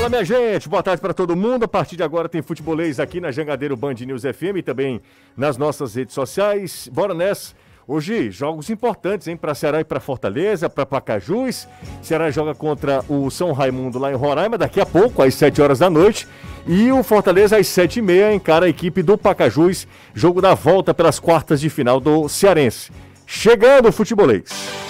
Fala, minha gente, boa tarde para todo mundo. A partir de agora tem futebolês aqui na Jangadeiro Band News FM e também nas nossas redes sociais. Bora nessa. Hoje, jogos importantes, hein? Para Ceará e para Fortaleza, para Pacajus. Ceará joga contra o São Raimundo lá em Roraima daqui a pouco, às 7 horas da noite. E o Fortaleza, às 7h30, encara a equipe do Pacajus. Jogo da volta pelas quartas de final do Cearense. Chegando o futebolês.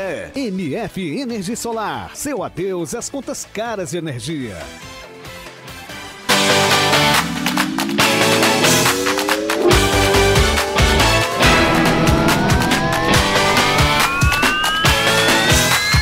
MF Energia Solar. Seu adeus às contas caras de energia.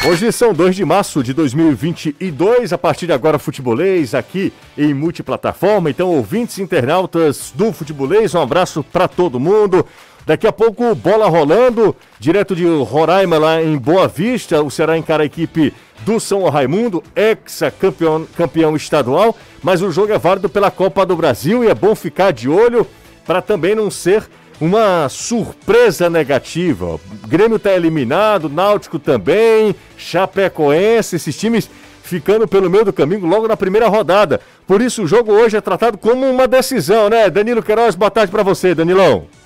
Hoje são 2 de março de 2022, a partir de agora futebolês aqui em multiplataforma. Então, ouvintes internautas do futebolês, um abraço para todo mundo. Daqui a pouco, bola rolando, direto de Roraima, lá em Boa Vista. O Ceará encara a equipe do São Raimundo, ex-campeão campeão estadual. Mas o jogo é válido pela Copa do Brasil e é bom ficar de olho para também não ser uma surpresa negativa. O Grêmio está eliminado, Náutico também, Chapecoense, esses times ficando pelo meio do caminho logo na primeira rodada. Por isso o jogo hoje é tratado como uma decisão, né? Danilo Queiroz, boa tarde para você, Danilão.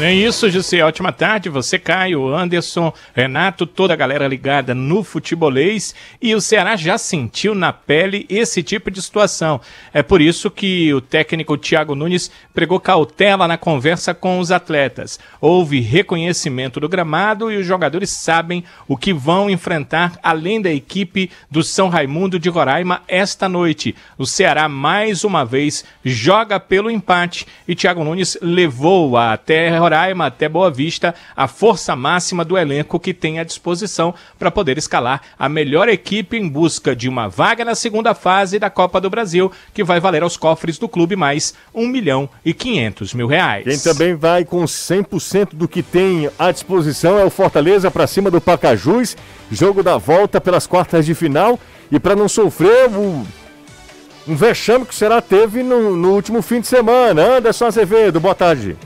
É isso, José. Ótima tarde. Você, Caio, Anderson, Renato, toda a galera ligada no futebolês. E o Ceará já sentiu na pele esse tipo de situação. É por isso que o técnico Thiago Nunes pregou cautela na conversa com os atletas. Houve reconhecimento do gramado e os jogadores sabem o que vão enfrentar além da equipe do São Raimundo de Roraima esta noite. O Ceará mais uma vez joga pelo empate e Thiago Nunes levou a terra Roraima até Boa Vista a força máxima do elenco que tem à disposição para poder escalar a melhor equipe em busca de uma vaga na segunda fase da Copa do Brasil, que vai valer aos cofres do clube mais 1 milhão e 500 mil reais. Quem também vai com 100% do que tem à disposição é o Fortaleza para cima do Pacajus, jogo da volta pelas quartas de final e para não sofrer o um vexame que será teve no, no último fim de semana. Anderson Azevedo, boa tarde.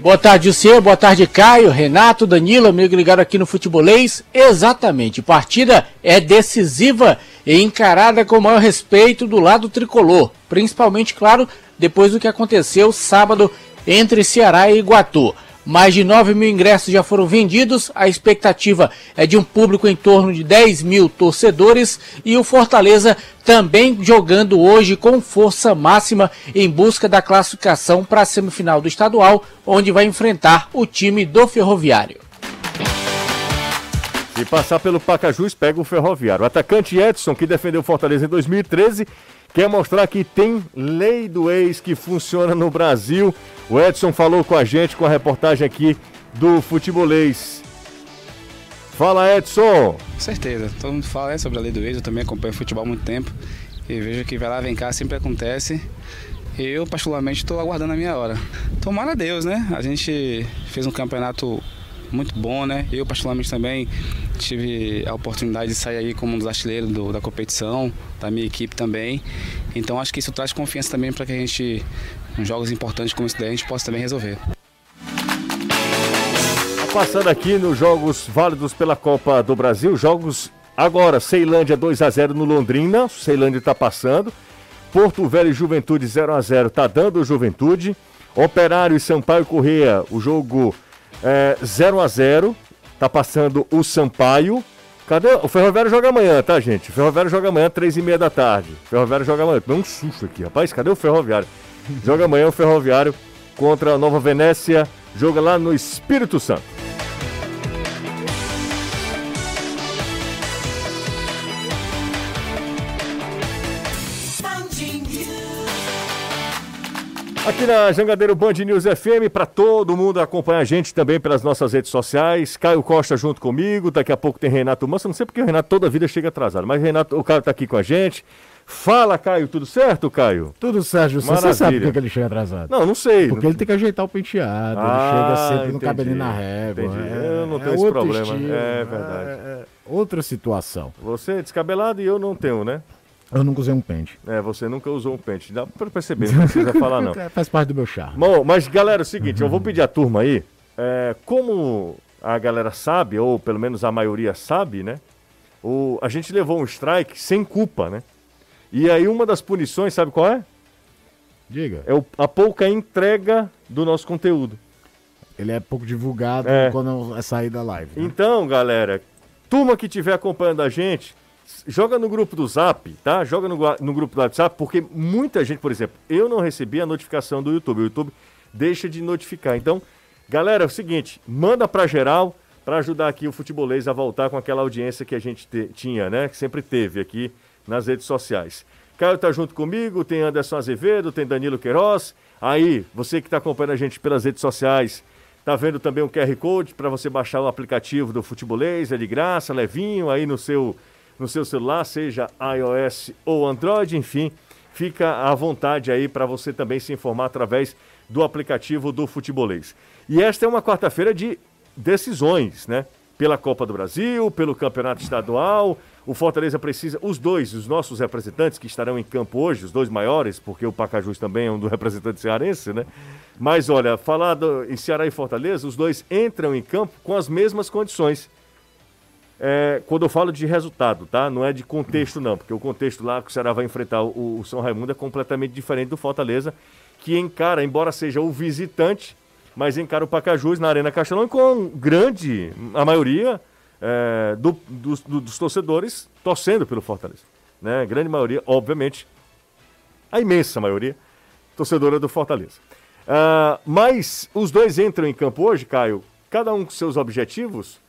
Boa tarde, você. Boa tarde, Caio, Renato, Danilo, amigo ligado aqui no Futebolês. Exatamente. Partida é decisiva e encarada com o maior respeito do lado tricolor. Principalmente, claro, depois do que aconteceu sábado entre Ceará e Iguatu. Mais de 9 mil ingressos já foram vendidos. A expectativa é de um público em torno de 10 mil torcedores. E o Fortaleza também jogando hoje com força máxima em busca da classificação para a semifinal do estadual, onde vai enfrentar o time do Ferroviário. Se passar pelo Pacajus, pega o Ferroviário. O atacante Edson, que defendeu o Fortaleza em 2013, quer mostrar que tem lei do ex que funciona no Brasil. O Edson falou com a gente com a reportagem aqui do Futebolês. Fala, Edson! Com certeza, todo mundo fala é, sobre a lei do ex, eu também acompanho futebol há muito tempo e vejo que vai lá, vem cá, sempre acontece. Eu, particularmente, estou aguardando a minha hora. Tomara Deus, né? A gente fez um campeonato muito bom, né? Eu, particularmente, também tive a oportunidade de sair aí como um dos artilheiros do, da competição, da minha equipe também. Então, acho que isso traz confiança também para que a gente, em jogos importantes como esse daí, a gente possa também resolver. Passando aqui nos jogos válidos pela Copa do Brasil, jogos agora, Ceilândia 2 a 0 no Londrina, Ceilândia está passando. Porto Velho e Juventude 0 a 0 está dando Juventude. Operário e Sampaio Correia, o jogo é, 0 a 0 Tá passando o Sampaio. Cadê? O Ferroviário joga amanhã, tá, gente? O Ferroviário joga amanhã, três e meia da tarde. O Ferroviário joga amanhã. Tomei um susto aqui, rapaz. Cadê o Ferroviário? Joga amanhã o Ferroviário contra a Nova Venécia. Joga lá no Espírito Santo. Aqui na Jangadeiro Band News FM, para todo mundo acompanhar a gente também pelas nossas redes sociais. Caio Costa junto comigo, daqui a pouco tem Renato Manso. Não sei porque o Renato toda a vida chega atrasado, mas Renato, o cara tá aqui com a gente. Fala, Caio, tudo certo, Caio? Tudo certo, você, você sabe por que ele chega atrasado? Não, não sei. Porque não... ele tem que ajeitar o penteado, ah, ele chega sempre no cabelinho na régua. É, eu não tenho é esse problema. Estilo, é verdade. É, é, outra situação. Você é descabelado e eu não tenho, né? Eu nunca usei um pente. É, você nunca usou um pente. Dá pra perceber, não precisa falar não. É, faz parte do meu charme. Bom, mas galera, é o seguinte, uhum. eu vou pedir a turma aí, é, como a galera sabe, ou pelo menos a maioria sabe, né? O, a gente levou um strike sem culpa, né? E aí uma das punições, sabe qual é? Diga. É o, a pouca entrega do nosso conteúdo. Ele é pouco divulgado é. quando é sair da live. Né? Então, galera, turma que estiver acompanhando a gente, joga no grupo do Zap, tá? Joga no, no grupo do WhatsApp, porque muita gente, por exemplo, eu não recebi a notificação do YouTube. O YouTube deixa de notificar. Então, galera, é o seguinte, manda para geral para ajudar aqui o futebolês a voltar com aquela audiência que a gente te, tinha, né? Que sempre teve aqui nas redes sociais. Caio tá junto comigo, tem Anderson Azevedo, tem Danilo Queiroz. Aí, você que está acompanhando a gente pelas redes sociais, tá vendo também o QR Code para você baixar o aplicativo do Futebolês, é de graça, levinho, aí no seu, no seu celular, seja iOS ou Android, enfim, fica à vontade aí para você também se informar através do aplicativo do Futebolês. E esta é uma quarta-feira de decisões, né? Pela Copa do Brasil, pelo Campeonato Estadual, o Fortaleza precisa, os dois, os nossos representantes que estarão em campo hoje, os dois maiores, porque o Pacajus também é um do representante cearense, né? Mas olha, falar em Ceará e Fortaleza, os dois entram em campo com as mesmas condições. É, quando eu falo de resultado, tá? Não é de contexto, não, porque o contexto lá que o Ceará vai enfrentar o, o São Raimundo é completamente diferente do Fortaleza, que encara, embora seja o visitante, mas encara o Pacajus na Arena Castelão com grande, a maioria, é, do, dos, dos, torcedores torcendo pelo Fortaleza. Né? Grande maioria, obviamente, a imensa maioria, torcedora do Fortaleza. Uh, mas os dois entram em campo hoje, Caio, cada um com seus objetivos,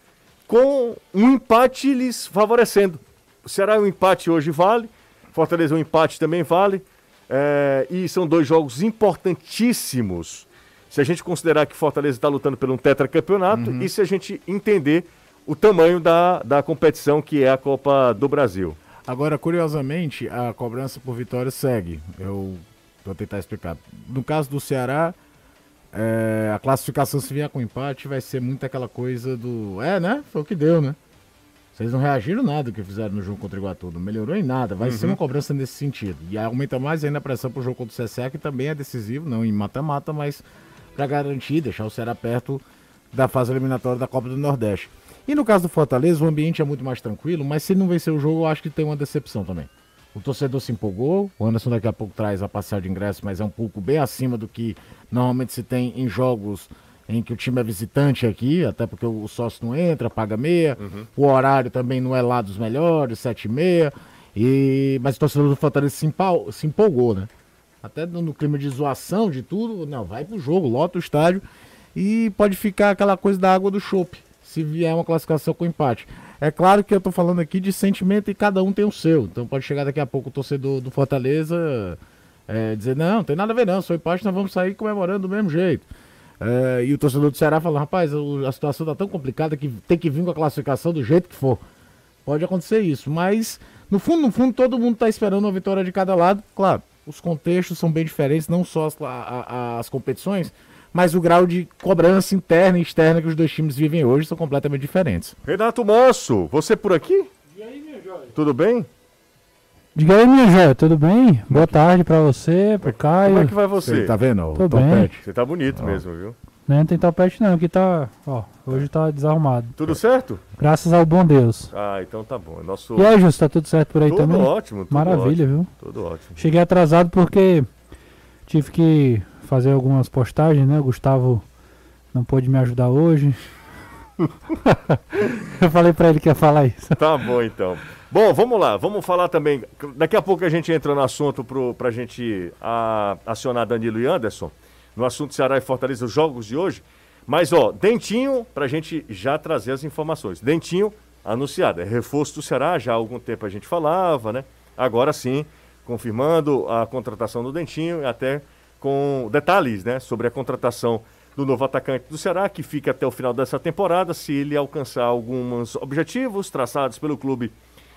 com um empate lhes favorecendo. Será um empate hoje vale, Fortaleza um empate também vale, é, e são dois jogos importantíssimos. Se a gente considerar que Fortaleza está lutando pelo um tetracampeonato uhum. e se a gente entender o tamanho da, da competição que é a Copa do Brasil. Agora, curiosamente, a cobrança por vitória segue. Eu vou tentar explicar. No caso do Ceará, é, a classificação se vier com empate vai ser muito aquela coisa do. É, né? Foi o que deu, né? Vocês não reagiram nada que fizeram no jogo contra o Iguatu. Não melhorou em nada. Vai uhum. ser uma cobrança nesse sentido. E aumenta mais ainda a pressão pro jogo contra o CSA, que também é decisivo, não em mata-mata, mas para garantir, deixar o Ceará perto da fase eliminatória da Copa do Nordeste. E no caso do Fortaleza, o ambiente é muito mais tranquilo, mas se não vencer o jogo, eu acho que tem uma decepção também. O torcedor se empolgou, o Anderson daqui a pouco traz a parcial de ingresso, mas é um pouco bem acima do que normalmente se tem em jogos em que o time é visitante aqui, até porque o sócio não entra, paga meia, uhum. o horário também não é lá dos melhores, sete e meia, e... mas o torcedor do Fortaleza se, empol... se empolgou, né? Até no clima de zoação, de tudo, não, vai pro jogo, lota o estádio, e pode ficar aquela coisa da água do chope se vier uma classificação com empate. É claro que eu estou falando aqui de sentimento e cada um tem o seu. Então pode chegar daqui a pouco o torcedor do Fortaleza é, dizer, não, não tem nada a ver não, sou empate, nós vamos sair comemorando do mesmo jeito. É, e o torcedor do Ceará fala, rapaz, a situação está tão complicada que tem que vir com a classificação do jeito que for. Pode acontecer isso, mas no fundo, no fundo, todo mundo está esperando uma vitória de cada lado. Claro, os contextos são bem diferentes, não só as, a, as competições, mas o grau de cobrança interna e externa que os dois times vivem hoje são completamente diferentes. Renato Mosso, você por aqui? E aí, minha joia? Tudo bem? Diga aí, minha joia, tudo bem? Boa tarde pra você, pro Caio. Como é que vai você? Você tá vendo? Tô bem. Você tá bonito mesmo, viu? Não, tem topete não, aqui tá, ó, hoje tá desarrumado. Tudo certo? Graças ao bom Deus. Ah, então tá bom. Nosso... E aí, Justo, tá tudo certo por aí tudo também? Tudo ótimo. Tudo Maravilha, ótimo, viu? Tudo ótimo. Cheguei atrasado porque tive que fazer algumas postagens, né? O Gustavo não pôde me ajudar hoje. Eu falei para ele que ia falar isso. Tá bom, então. Bom, vamos lá, vamos falar também. Daqui a pouco a gente entra no assunto para a gente a, acionar Danilo e Anderson, no assunto Ceará e Fortaleza, os jogos de hoje. Mas, ó, Dentinho, para a gente já trazer as informações. Dentinho anunciado, é reforço do Ceará, já há algum tempo a gente falava, né? Agora sim, confirmando a contratação do Dentinho, até com detalhes né, sobre a contratação do novo atacante do Ceará, que fica até o final dessa temporada, se ele alcançar alguns objetivos traçados pelo clube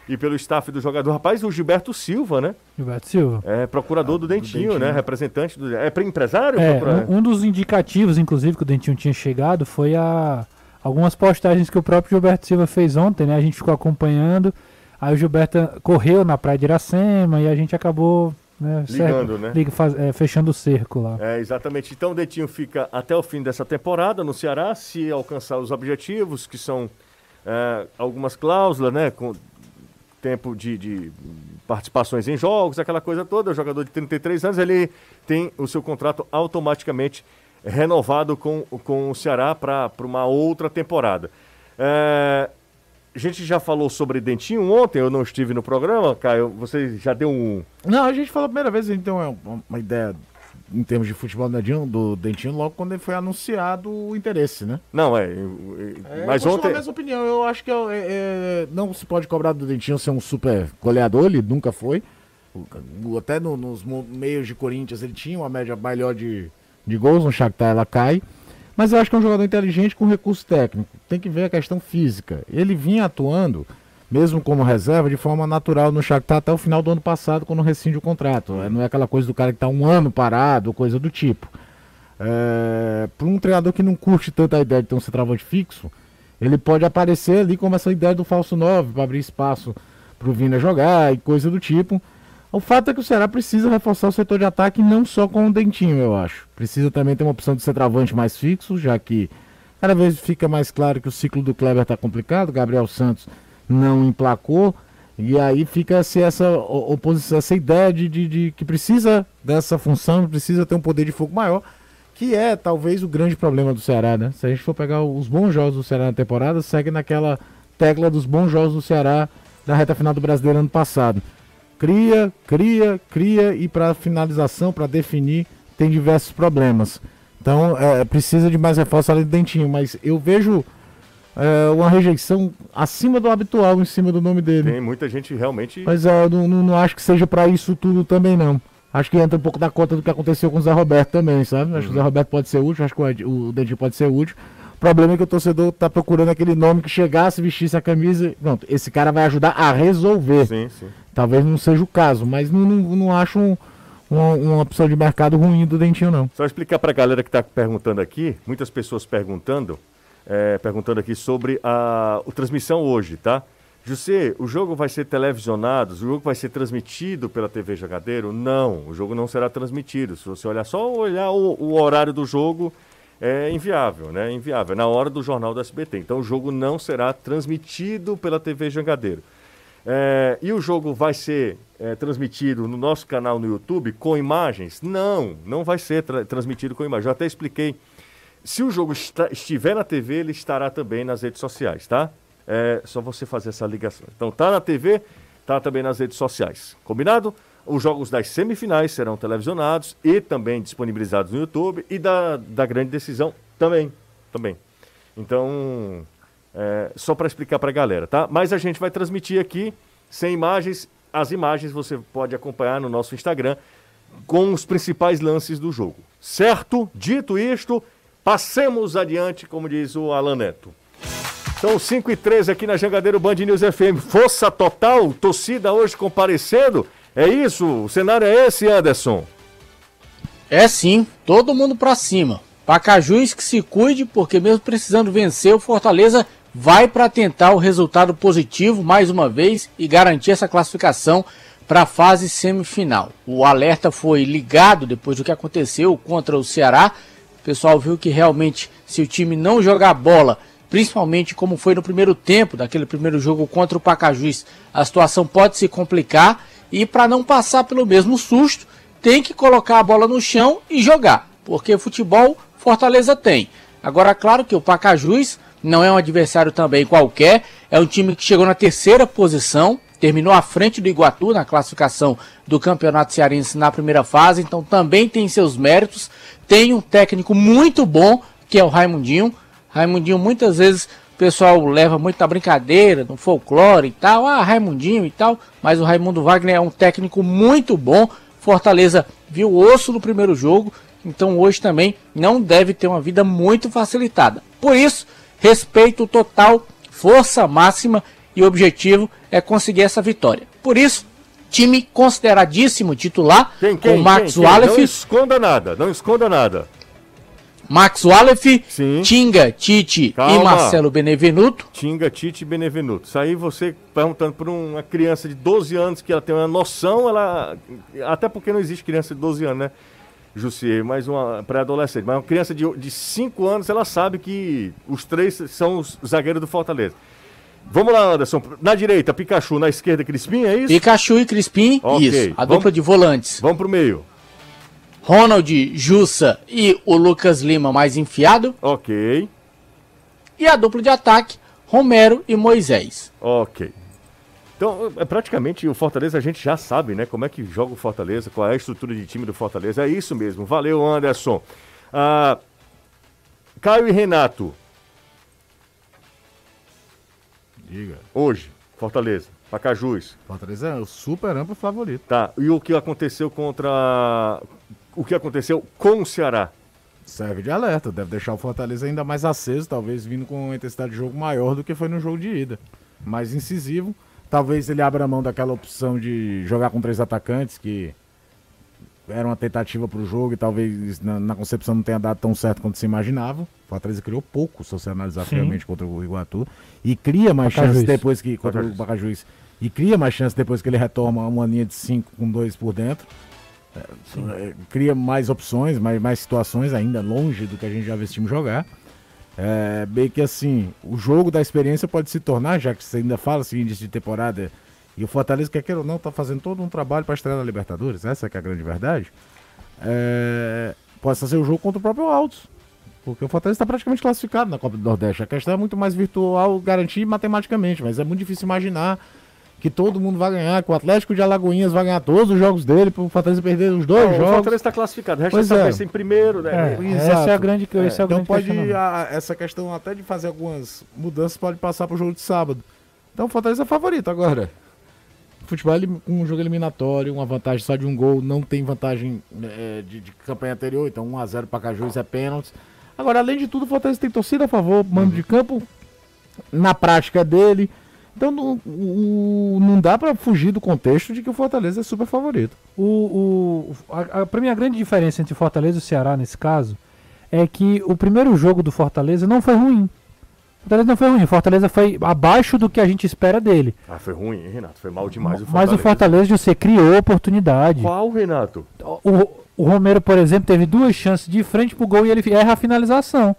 e pelo staff do jogador. Rapaz, o Gilberto Silva, né? Gilberto Silva. É procurador do, Dentinho, Dentinho. né? Representante do. É empresário? É, Procura- um, um dos indicativos, inclusive, que o Dentinho tinha chegado foi a algumas postagens que o próprio Gilberto Silva fez ontem, né? A gente ficou acompanhando. Aí o Gilberto correu na praia de Iracema e a gente acabou né, Ligando, né? liga- faz- é, fechando o cerco lá. É, exatamente. Então o Dentinho fica até o fim dessa temporada no Ceará, se alcançar os objetivos, que são é, algumas cláusulas, né? Com tempo de, de participações em jogos, aquela coisa toda. O jogador de 33 anos, ele tem o seu contrato automaticamente renovado com, com o Ceará para uma outra temporada. É, a gente já falou sobre Dentinho ontem, eu não estive no programa, Caio. Você já deu um. Não, a gente falou a primeira vez, gente tem uma, ideia em termos de futebol do Dentinho, do Dentinho logo quando ele foi anunciado o interesse, né? Não, é. eu- eu- mas eu ontem. a mesma opinião, eu acho que é- é- é- não se pode cobrar do Dentinho ser um super goleador, ele nunca foi. Até no- nos meios de Corinthians ele tinha uma média melhor de, de gols, no Shakhtar ela cai. Mas eu acho que é um jogador inteligente com recurso técnico. Tem que ver a questão física. Ele vinha atuando, mesmo como reserva, de forma natural no Shakhtar até o final do ano passado, quando rescinde o contrato. É, Não é aquela coisa do cara que está um ano parado, coisa do tipo. É, para um treinador que não curte tanto a ideia de ter um centroavante fixo, ele pode aparecer ali como essa ideia do falso 9, para abrir espaço para o Vina jogar e coisa do tipo. O fato é que o Ceará precisa reforçar o setor de ataque não só com o Dentinho, eu acho. Precisa também ter uma opção de centroavante mais fixo, já que cada vez fica mais claro que o ciclo do Kleber está complicado, Gabriel Santos não emplacou, e aí fica-se essa o- oposição, essa ideia de, de- de que precisa dessa função, precisa ter um poder de fogo maior, que é talvez o grande problema do Ceará, né? Se a gente for pegar os bons jogos do Ceará na temporada, segue naquela tecla dos bons jogos do Ceará da reta final do Brasileiro ano passado. Cria, cria, cria e para finalização, para definir, tem diversos problemas. Então, é, precisa de mais reforço além do Dentinho, mas eu vejo é, uma rejeição acima do habitual em cima do nome dele. Tem muita gente realmente. Mas é, eu não, não, não acho que seja para isso tudo também, não. Acho que entra um pouco na conta do que aconteceu com o Zé Roberto também, sabe? Acho que o Zé Roberto pode ser útil, acho que o, Dentinho pode ser útil. O problema é que o torcedor tá procurando aquele nome que chegasse, vestisse a camisa. e Pronto, esse cara vai ajudar a resolver. Sim, sim. Talvez não seja o caso, mas não, não, não acho um- uma, uma opção de mercado ruim do Dentinho, não. Só explicar para a galera que está perguntando aqui, muitas pessoas perguntando, é, perguntando aqui sobre a, o transmissão hoje, tá? José, o jogo vai ser televisionado? O jogo vai ser transmitido pela TV Jogadeiro? Não, o jogo não será transmitido. Se você olhar só olhar o, o horário do jogo, é inviável, né? Inviável. É na hora do jornal do SBT. Então o jogo não será transmitido pela TV Jangadeiro. É, e o jogo vai ser é, transmitido no nosso canal no YouTube com imagens? Não, não vai ser tra- transmitido com imagens. Eu até expliquei. Se o jogo estiver na TV, ele estará também nas redes sociais, tá? É só você fazer essa ligação. Então tá na TV, tá também nas redes sociais. Combinado? Os jogos das semifinais serão televisionados e também disponibilizados no YouTube e da, da grande decisão também, também. Então, é, só para explicar para a galera, tá? Mas a gente vai transmitir aqui sem imagens. As imagens você pode acompanhar no nosso Instagram com os principais lances do jogo. Certo? Dito isto, passemos adiante, como diz o Alan Neto. São 5 e 13 aqui na Jangadeiro Band News FM. Força total, torcida hoje comparecendo. É isso? O cenário é esse, Anderson? É sim, todo mundo pra cima. Pacajus que se cuide, porque mesmo precisando vencer, o Fortaleza vai para tentar o resultado positivo mais uma vez e garantir essa classificação para a fase semifinal. O alerta foi ligado depois do que aconteceu contra o Ceará. O pessoal viu que realmente, se o time não jogar bola, principalmente como foi no primeiro tempo, daquele primeiro jogo contra o Pacajus, a situação pode se complicar. E para não passar pelo mesmo susto, tem que colocar a bola no chão e jogar, porque futebol Fortaleza tem. Agora, claro que o Pacajus não é um adversário também qualquer, é um time que chegou na terceira posição, terminou à frente do Iguatu na classificação do Campeonato Cearense na primeira fase, então também tem seus méritos. Tem um técnico muito bom, que é o Raimundinho. Raimundinho muitas vezes o pessoal leva muito na brincadeira, no folclore e tal, ah, Raimundinho e tal, mas o Raimundo Wagner é um técnico muito bom. Fortaleza viu osso no primeiro jogo, então hoje também não deve ter uma vida muito facilitada. Por isso, respeito total, força máxima e o objetivo é conseguir essa vitória. Por isso, time consideradíssimo titular, Quem, com quem, Max quem? Não esconda nada, não esconda nada. Max Sim. Tinga, Tite e Calma. Marcelo Benevenuto. Tinga, Tite e Benevenuto. Isso aí você perguntando para uma criança de 12 anos que ela tem uma noção, ela. Até porque não existe criança de 12 anos, né? Jussier, mas uma pré-adolescente. Mas uma criança de, de 5 anos, ela sabe que os três são os zagueiros do Fortaleza. Vamos lá, Anderson. Na direita, Pikachu. Na esquerda, Crispim, é isso? Pikachu e Crispim, Ok, isso. A vamos- dupla de volantes. Vamos pro meio. Ronald, Jussa e o Lucas Lima mais enfiado. Ok, E a dupla de ataque, Romero e Moisés. ok. Então, é, praticamente o Fortaleza a gente já sabe, né? Como é que joga o Fortaleza, qual é a estrutura de time do Fortaleza. É isso mesmo. Valeu, Anderson. Ah, Caio e Renato, Diga. hoje, Fortaleza, Pacajus. Fortaleza é o super amplo favorito. Tá, e o que aconteceu contra. O que aconteceu com o Ceará? Serve de alerta, deve deixar o Fortaleza ainda mais aceso, talvez vindo com uma intensidade de jogo maior do que foi no jogo de ida. Mais incisivo. Talvez ele abra mão daquela opção de jogar com três atacantes, que era uma tentativa para o jogo e talvez na, na concepção não tenha dado tão certo quanto se imaginava. O Fortaleza criou pouco, se você analisar friamente contra o Iguatu. E cria mais Pacajus. chances depois que. Contra Pacajus. o Pacajus. E cria mais chances depois que ele retoma uma linha de cinco com dois por dentro. É, cria mais opções, mais, mais situações ainda longe do que a gente já viu esse time jogar. É, bem que assim, o jogo da experiência pode se tornar, já que você ainda fala assim, início de temporada, e o Fortaleza, quer queira ou não, tá fazendo todo um trabalho para estrear na Libertadores, essa que é a grande verdade. É, pode ser o jogo contra o próprio Altos. Porque o Fortaleza está praticamente classificado na Copa do Nordeste. A questão é muito mais virtual garantir matematicamente, mas é muito difícil imaginar que todo mundo vai ganhar, que o Atlético de Alagoinhas vai ganhar todos os jogos dele, para o Fortaleza perder os dois o jogos. Fortaleza está classificado. Resta Pois saber é. em primeiro, né? É, Exato. essa é a grande, esse é o então grande pode questionamento. a- essa questão até de fazer algumas mudanças pode passar pro jogo de sábado. Então o Fortaleza é favorito agora. Futebol elim- com um jogo eliminatório, uma vantagem só de um gol, não tem vantagem eh, de, de campanha anterior, então 1x0 para Cajus é pênalti. Agora, além de tudo, o Fortaleza tem torcida a favor, mando de campo na prática dele. Então não, o- não dá para fugir do contexto de que o Fortaleza é super favorito. O, o, a, a, pra mim, a grande diferença entre Fortaleza e o Ceará nesse caso é que o primeiro jogo do Fortaleza não foi ruim. O Fortaleza não foi ruim. O Fortaleza foi abaixo do que a gente espera dele. Ah, foi ruim, hein, Renato? Foi mal demais o Mas Fortaleza. o Fortaleza você criou oportunidade. Qual, Renato? O, o Romero, por exemplo, teve duas chances de frente pro gol e ele erra a finalização.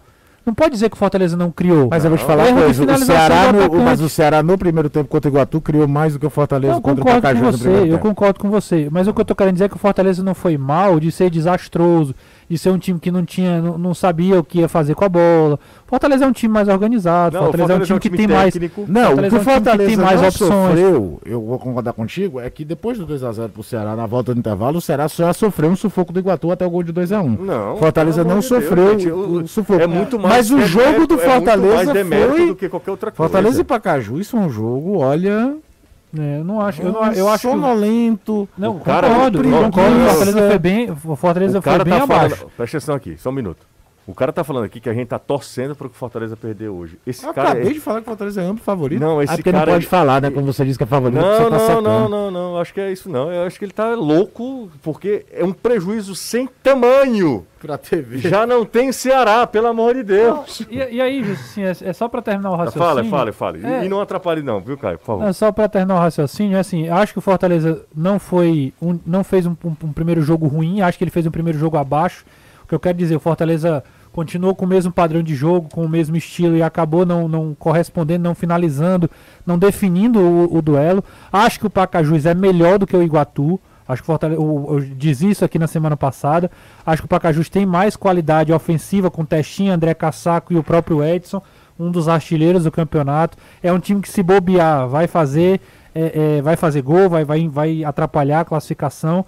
Não pode dizer que o Fortaleza não criou. Mas eu vou te falar uma coisa, o Ceará, no, mas o Ceará no primeiro tempo contra o Iguatu criou mais do que o Fortaleza Eu contra o concordo com Pacajus no você, primeiro eu tempo. concordo com você. Mas o que eu tô querendo dizer é que o Fortaleza não foi mal de ser desastroso, de ser um time que não tinha, não, não sabia o que ia fazer com a bola. O Fortaleza é um time mais organizado, o Não, o Fortaleza, é um time que tem mais. técnico. Não, o Fortaleza que é o um time que Fortaleza tem mais não opções. sofreu, eu vou concordar contigo, é que depois do 2x0 pro Ceará, na volta do intervalo, o Ceará só sofreu um sufoco do Iguatu até o gol de 2x1. Não. Fortaleza não Deus, sofreu gente, o, o sufoco. É muito mais Mas o jogo do é muito mais Fortaleza demérito foi... do que qualquer outra coisa. Fortaleza e Pacaju, isso é um jogo, olha... É, eu não acho, eu, não, eu acho que. sonolento. Não, O cara- concordo, eu Não, concordo. O Fortaleza é. foi bem, o Fortaleza o foi cara bem tá abaixo. falando. Presta atenção aqui, só um minuto. O cara tá falando aqui que a gente tá torcendo pro que o Fortaleza perder hoje. Esse Eu cara. acabei é- de falar que o Fortaleza é amplo favorito. Não, esse ah, porque cara- não pode falar, né? Quando você diz que é favorito, Não, você tá não, secando. não, não, não. Acho que é isso não. Eu acho que ele tá louco porque é um prejuízo sem tamanho. Pra TV. Já não tem Ceará, pelo amor de Deus. E, e aí, assim, é, é só pra terminar o raciocínio. Fala, fala, fala. E- É. E não atrapalhe não, viu, Caio? Por favor. Não, só para terminar o raciocínio, é assim, acho que o Fortaleza não foi, um- não fez um, um- um primeiro jogo ruim, acho que ele fez um primeiro jogo abaixo. O que eu quero dizer, o Fortaleza continuou com o mesmo padrão de jogo, com o mesmo estilo e acabou não, não correspondendo, não finalizando, não definindo o, o duelo. Acho que o Pacajus é melhor do que o Iguatu. Acho que o eu, eu disse isso aqui na semana passada. Acho que o Pacajus tem mais qualidade ofensiva com Testinha, André Cassaco e o próprio Edson, um dos artilheiros do campeonato. É um time que se bobear vai fazer, é, é, vai fazer gol, vai, vai, vai atrapalhar a classificação.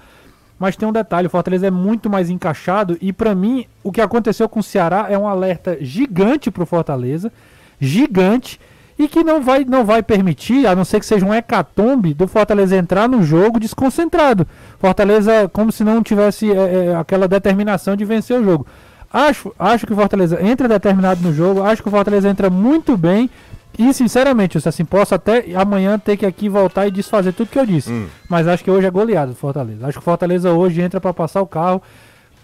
Mas tem um detalhe, o Fortaleza é muito mais encaixado e pra mim o que aconteceu com o Ceará é um alerta gigante pro Fortaleza, gigante e que não vai não vai permitir, a não ser que seja um hecatombe do Fortaleza entrar no jogo desconcentrado. Fortaleza como se não tivesse é, é, aquela determinação de vencer o jogo. Acho, acho que o Fortaleza entra determinado no jogo, acho que o Fortaleza entra muito bem E sinceramente, eu assim, posso até amanhã ter que aqui voltar e desfazer tudo que eu disse. Hum. Mas acho que hoje é goleado do Fortaleza. Acho que o Fortaleza hoje entra pra passar o carro.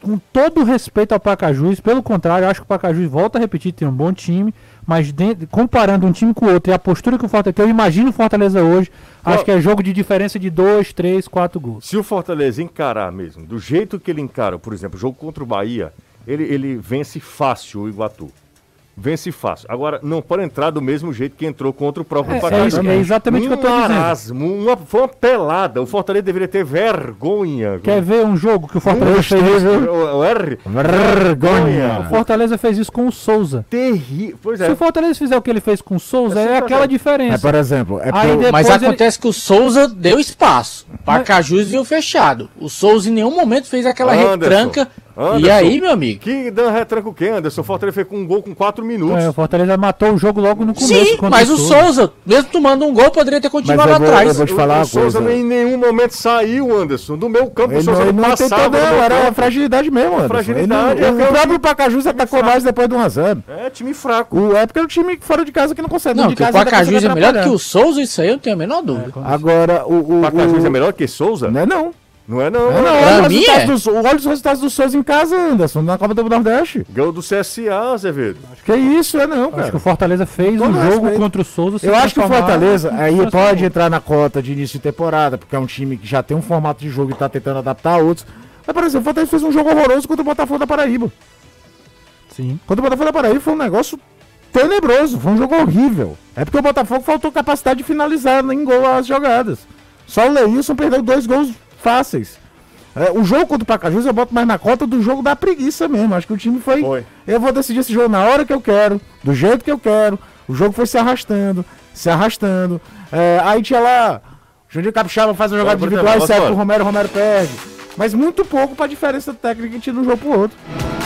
Com todo o respeito ao Pacajus, pelo contrário, acho que o Pacajus volta a repetir, tem um bom time, mas dentro- comparando um time com o outro e a postura que o Fortaleza, que eu imagino o Fortaleza hoje, acho que é jogo de diferença de 2, 3, 4 gols. Se o Fortaleza encarar mesmo, do jeito que ele encara, por exemplo, o jogo contra o Bahia, ele, ele vence fácil o Iguatu. Vence fácil. Agora, não pode entrar do mesmo jeito que entrou contra o próprio É, é é exatamente o que eu tô um dizendo. uma, foi uma pelada. O Fortaleza deveria ter vergonha. Quer ver um jogo que o Fortaleza Um, fez isso? o, o R? Vergonha. O Fortaleza fez isso com o Souza. Terrível. Pois Se é. o Fortaleza fizer o que ele fez com o Souza, É é, aquela verdade. É, diferença. por exemplo, é Aí pro- Mas ele- acontece que o Souza deu espaço. Pacajus viu fechado. O Souza em nenhum momento fez aquela Anderson, retranca. E Anderson. aí, meu amigo? Que dan retranca o quê, Anderson? O Fortaleza fez com um gol com 4 minutos. É, o Fortaleza matou o jogo logo no começo. Sim, mas o Souza, mesmo tomando um gol, poderia ter Mas continuado eu vou, eu atrás. vou te O- falar o uma Souza coisa. em nenhum momento saiu, Anderson. Do meu campo, o Ele Souza não, não, passava tentou, não, era campo. fragilidade mesmo, Anderson. Fragilidade, Ele não- é o próprio Pacajus atacou mais depois do 1x0. É, time fraco. O época é o time fora de casa que não consegue. Não, que de o casa ainda Pacajus é melhor que o Souza, isso aí eu não tenho a menor dúvida. Agora, o. o Pacajus o- é melhor que Souza? Não é não. Não é não. É não, Pra olha os, resultados do, olha os resultados do Souza em casa, Anderson, na Copa do Nordeste. Ganhou do CSA, Azevedo. Que isso, é não, Acho que cara. o Fortaleza fez um jogo respeito. contra o Souza. Eu acho que o Fortaleza aí pode entrar na cota de início de temporada, porque é um time que já tem um formato de jogo e tá tentando adaptar a outros. Mas, por exemplo, o Fortaleza fez um jogo horroroso contra o Botafogo da Paraíba. Sim. Contra o Botafogo da Paraíba foi um negócio tenebroso, foi um jogo horrível. É porque o Botafogo faltou capacidade de finalizar em gol as jogadas. Só o Leilson perdeu dois gols fáceis. É, o jogo contra o Pacajus eu boto mais na conta do jogo da preguiça mesmo. Acho que o time foi. Foi. Eu vou decidir esse jogo na hora que eu quero, do jeito que eu quero. O jogo foi se arrastando, se arrastando. É, aí tinha lá. Juninho Capixaba faz uma jogada Bora, individual e bora. pro Romero, Romero perde. Mas muito pouco pra diferença técnica que de um jogo pro outro.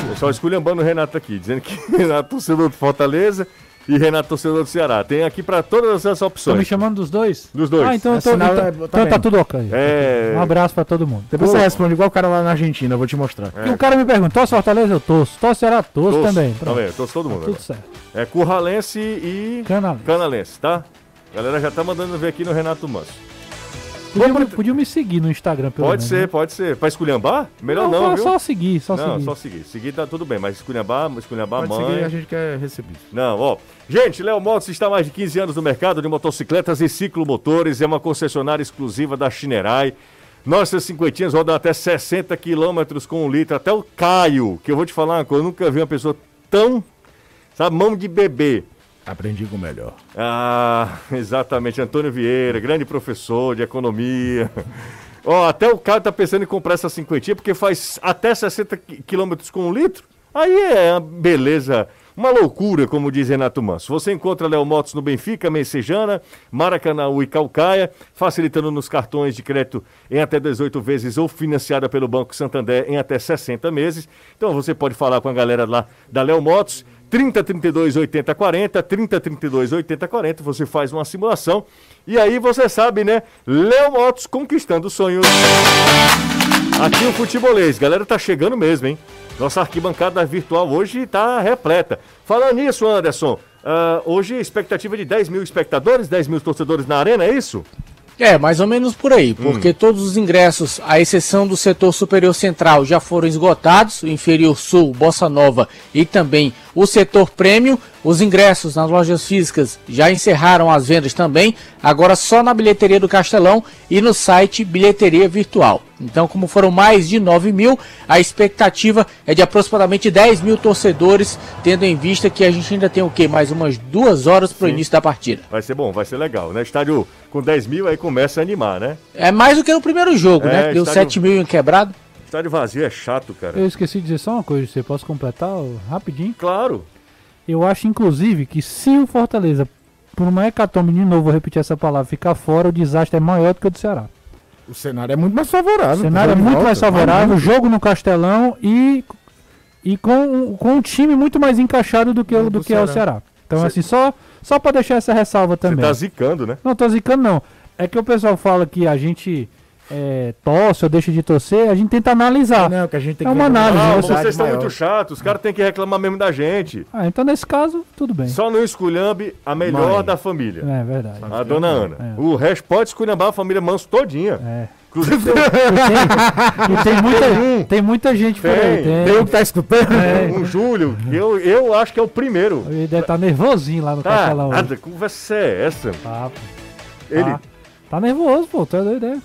Pessoal esculhambando o Renato aqui, dizendo que Renato torcedor do Fortaleza e Renato torcedor do Ceará. Tem aqui pra todas as Estão opções. me chamando dos dois? Dos dois. Ah, então, É eu tô, sinal, então, é, tá então tá tudo ok. É. Um abraço pra todo mundo. Depois você responde igual o cara lá na Argentina, eu vou te mostrar. E o cara me pergunta, torce Fortaleza? Eu torço. Torce Ceará? Torço Torço, também. Pronto. Também, torço todo mundo. Tudo agora. certo. É Curralense e Canalense. Canalense, tá? A galera já tá mandando ver aqui no Renato Manso. Podia, me- podia me seguir no Instagram, pelo Pode menos, ser, né? pode ser. Pra esculhambar? Melhor não, só, viu? só seguir, só não, seguir. só seguir. Seguir tá tudo bem, mas esculhambar, esculhambar Pode mãe... seguir, a gente quer receber. Não, ó. Gente, Léo Motos está há mais de 15 anos no mercado de motocicletas e ciclomotores. É uma concessionária exclusiva da Chinerai. Nossas cinquentinhas rodam até 60 quilômetros com um litro. Até o Caio, que eu vou te falar uma coisa, eu nunca vi uma pessoa tão, sabe, mão de bebê. Aprendi com o melhor. Ah, exatamente. Antônio Vieira, grande professor de economia. Ó, até o cara tá pensando em comprar essa cinquentinha porque faz até 60 qui- quilômetros com um litro. Aí é uma beleza, uma loucura, como diz Renato Manso. Você encontra Léo Motos no Benfica, Messejana, Maracanã e Calcaia, facilitando nos cartões de crédito em até 18 vezes ou financiada pelo Banco Santander em até 60 meses. Então você pode falar com a galera lá da Léo Motos. 30 32 80 40, 30 32 80 40, você faz uma simulação e aí você sabe, né? Léo Motos conquistando sonhos. Aqui o futebolês, galera tá chegando mesmo, hein? Nossa arquibancada virtual hoje tá repleta. Falando nisso, Anderson, ah, hoje expectativa de 10 mil espectadores, 10 mil torcedores na arena, é isso? É, mais ou menos por aí, Hum. porque todos os ingressos, à exceção do setor superior central, já foram esgotados, o inferior sul, Bossa Nova e também o setor prêmio. Os ingressos nas lojas físicas já encerraram as vendas também, agora só na bilheteria do Castelão e no site Bilheteria Virtual. Então, como foram mais de 9 mil, a expectativa é de aproximadamente 10 mil torcedores, tendo em vista que a gente ainda tem o quê? Mais umas duas horas para o início da partida. Vai ser bom, vai ser legal, né? Estádio com 10 mil aí começa a animar, né? É mais do que no primeiro jogo, É, né? Deu estádio- 7 mil em quebrado. Estádio vazio é chato, cara. Eu esqueci de dizer só uma coisa, você posso completar rapidinho? Claro. Eu acho, inclusive, que se o Fortaleza, por uma hecatombe de novo, vou repetir essa palavra, ficar fora, o desastre é maior do que o do Ceará. O cenário é muito mais favorável. O cenário é muito volta, mais favorável, jogo no Castelão e, e com, com um time muito mais encaixado do que, Do do que é o Ceará. Ceará. Então, Cê- assim, só, só para deixar essa ressalva Você também. tá zicando, né? Não tô zicando, não. É que o pessoal fala que a gente é, torce ou deixa de torcer, a gente tenta analisar. Não, que a gente tem É uma análise, Não, né? vocês estão muito chatos, os caras têm que reclamar mesmo da gente. Ah, então nesse caso, tudo bem. Só não esculhambe a melhor Mãe. da família. É verdade. A dona Ana. É. O resto pode esculhambar a família Manso todinha. É. Inclusive, tem, tem muita, tem muita gente por aí. Tem, Tem, Tem um que tá escutando? É. um Júlio, que eu, eu acho que é o primeiro. Ele deve estar nervosinho lá no Tá, hoje. nada, que conversa é essa? Tá. Ele, Tá. Tá nervoso, pô. Tá doido, é.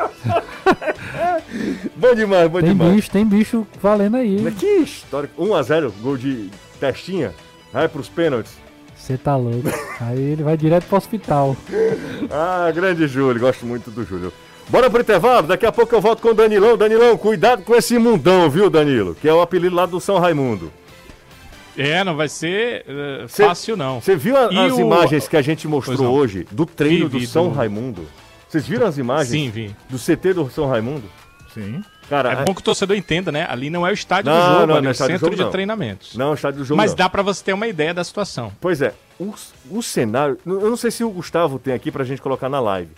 bom demais, bom Tem demais. bicho, tem bicho valendo aí. Que história. 1x0, gol de testinha. Vai pros pênaltis. Você tá louco. Aí ele vai direto pro hospital. Ah, grande Júlio, gosto muito do Júlio. Bora pro intervalo, daqui a pouco eu volto com o Danilão. Danilão, cuidado com esse mundão, viu, Danilo? Que é o apelido lá do São Raimundo. É, não vai ser eh, Cê- fácil, não. Você viu a- as o- imagens que a gente mostrou hoje do treino Vi, do São do- Raimundo? Vocês viram as imagens Sim, vi. do CT do São Raimundo? Sim. Cara, É bom que o torcedor entenda, né? Ali não é o estádio Não, do jogo, não, ali não é é o estádio do centro jogo, de não. treinamentos. não, o estádio do jogo Mas não. dá pra você ter uma ideia da situação. Pois é, o, o cenário. Eu não sei se o Gustavo tem aqui pra gente colocar na live.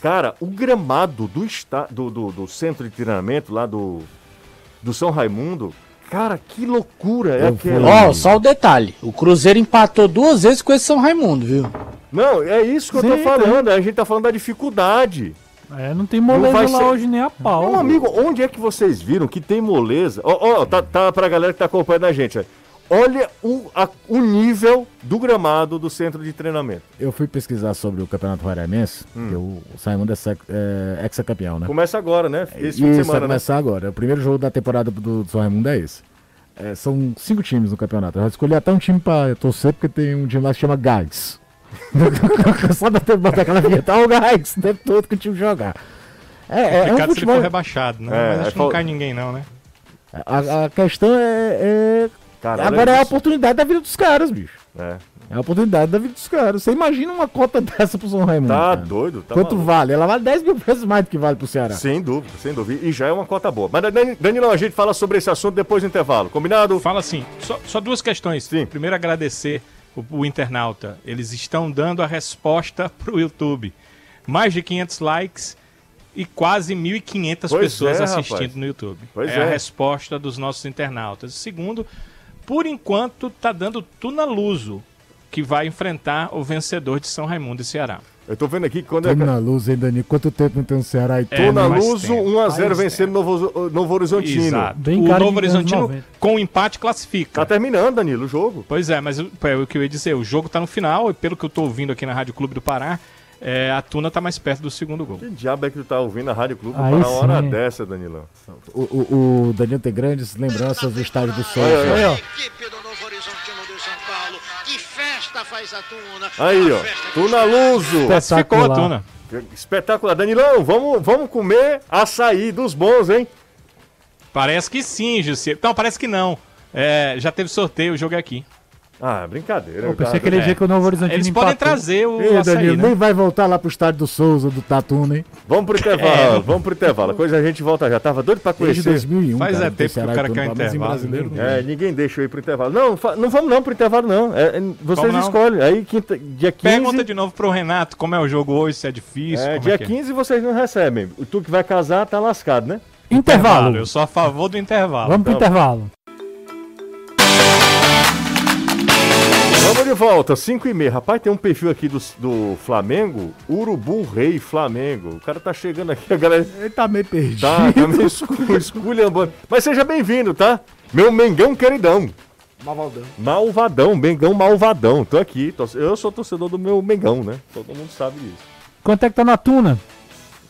Cara, o gramado do, esta, do, do, do centro de treinamento lá do, do São Raimundo. Cara, que loucura é aquela. Ó, só o detalhe. O Cruzeiro empatou duas vezes com esse São Raimundo, viu? Não, é isso que eu tô Sim, falando. A gente tá falando da dificuldade. É, não tem moleza vai lá ser- hoje nem a pau. Meu amigo, onde é que vocês viram que tem moleza? Ó, ó, tá, tá pra galera que tá acompanhando a gente. ó. Olha o, a- o nível do gramado do centro de treinamento. Eu fui pesquisar sobre o Campeonato Raimense, Hum. que o Raimundo é, é ex-campeão, né? Começa agora, né? Esse fim de Isso, vai semana, né? começar agora. O primeiro jogo da temporada do, do São Raimundo é esse. É, são cinco times no campeonato. Eu escolhi até um time pra torcer, porque tem um time lá que se chama Gags. Só da tempo botar aquela vinheta, ó, o Gags, o tempo todo que o time jogar. É, é, é um Complicado se ele futebol. for rebaixado, né? É, Mas acho é que não fal- cai ninguém, não, né? A, a questão é. É- Cara, agora olha é a oportunidade da vida dos caras, bicho. É. É a oportunidade da vida dos caras. Você imagina uma cota dessa pro São Raimundo. Tá cara. doido, tá Quanto maluco. vale? Ela vale 10 mil vezes mais do que vale pro Ceará. Sem dúvida, sem dúvida. E já é uma cota boa. Mas, Dan- Danilão, a gente fala sobre esse assunto depois do intervalo. Combinado? Fala assim, só, só duas questões. Sim. Primeiro, agradecer o, o internauta. Eles estão dando a resposta pro YouTube. Mais de 500 likes e quase 1.500 Pois pessoas é, assistindo rapaz. no YouTube. Pois é, a é. resposta dos nossos internautas. Segundo, por enquanto, tá dando Tuna Luso, que vai enfrentar o vencedor de São Raimundo e Ceará. Eu tô vendo aqui que quando é. Tô na luz, hein, Dani? Quanto tempo não tem um Ceará e É, Tô na faz Luso, tempo, 1x0 faz vencendo Novo, Novo Horizontino. Exato. Bem o cara de Novo Horizontino, 90. com o empate, classifica. Tá terminando, Danilo, o jogo. Pois é, mas é o que eu ia dizer, o jogo tá no final, e pelo que eu tô ouvindo aqui na Rádio Clube do Pará, é, a Tuna tá mais perto do segundo gol. Que diabo é que tu tá ouvindo a Rádio Clube Aí para uma hora dessa, Danilão? O, o, o Danilo tem grandes lembranças do estádio do Sol. Aí, ó. equipe do Novo Horizontino de São Paulo. Que festa faz a Tuna. Aí, ó. festa Tu na Luso. Classificou a. Tuna. Espetacular. Danilão, vamos, vamos comer açaí dos bons, hein? Parece que sim, Jussi. Não, parece que não. É, já teve sorteio, o jogo é aqui. Ah, brincadeira. Eu pensei que ele ia dizer que o Novo Horizontino Eles empatou. podem trazer o Ei, açaí, Danilo, né? nem vai voltar lá pro estádio do Souza, do Tatuna, hein? Vamos pro intervalo, vamos pro intervalo. A coisa a gente volta já. Tava doido pra Desde conhecer. 2001, Faz cara, é tempo que o cara quer um em intervalo, brasileiro, ninguém- não. É, ninguém deixa eu ir pro intervalo. Não, não vamos não pro intervalo, não. É, é, vocês não? escolhem. Aí, quinta, dia 15. Pergunta de novo pro Renato como é o jogo hoje, se é difícil. É, como dia é que é. 15 vocês não recebem. O tu que vai casar tá lascado, né? Intervalo. Eu sou a favor do intervalo. Vamos pro Então. intervalo. Vamos de volta, 5 e meia. Rapaz, tem um perfil aqui do, do Flamengo, Urubu Rei Flamengo. O cara tá chegando aqui, a galera Ele tá meio perdido. tá, tá meio escu- esculhambando. Mas seja bem-vindo, tá? Meu Mengão queridão. Malvaldão. Malvadão, Mengão malvadão. Tô aqui, torce- eu sou torcedor do meu Mengão, né? Todo mundo sabe disso. Quanto é que tá na Tuna?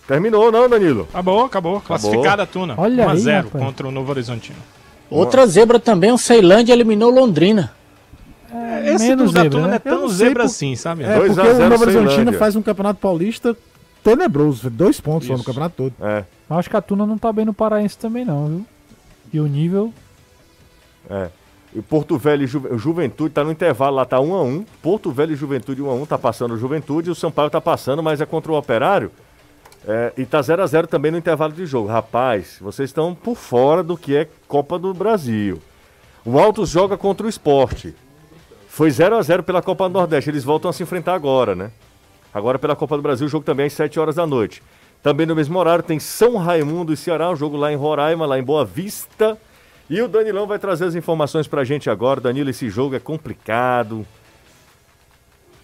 Terminou, não, Danilo? Acabou, acabou. Classificada a Tuna. Olha 1 a aí, 0 rapaz. contra o Novo Horizontino. Outra zebra também, o Ceilândia eliminou Londrina. Esse menos do da zebra, né? é tão zebra por- assim, sabe? É, 2 a porque 0 o Novo Horizontino faz um campeonato paulista tenebroso. Dois pontos só no campeonato todo. É, Eu acho que a Tuna não tá bem no Paraense também, não, viu? E o nível. é. E Porto Velho e Ju- Juventude tá no intervalo lá, tá 1 a 1 Porto Velho e Juventude 1 a 1 tá passando o Juventude, o São Paulo tá passando, mas é contra o Operário. É, e tá 0 a 0 também no intervalo de jogo. Rapaz, vocês estão por fora do que é Copa do Brasil. O Altos joga contra o Esporte. Foi 0 a 0 pela Copa do Nordeste. Eles voltam a se enfrentar agora, né? Agora pela Copa do Brasil, o jogo também é às 7 horas da noite. Também no mesmo horário tem São Raimundo e Ceará, o jogo lá em Roraima, lá em Boa Vista. E o Danilão vai trazer as informações pra gente agora. Danilo, esse jogo é complicado.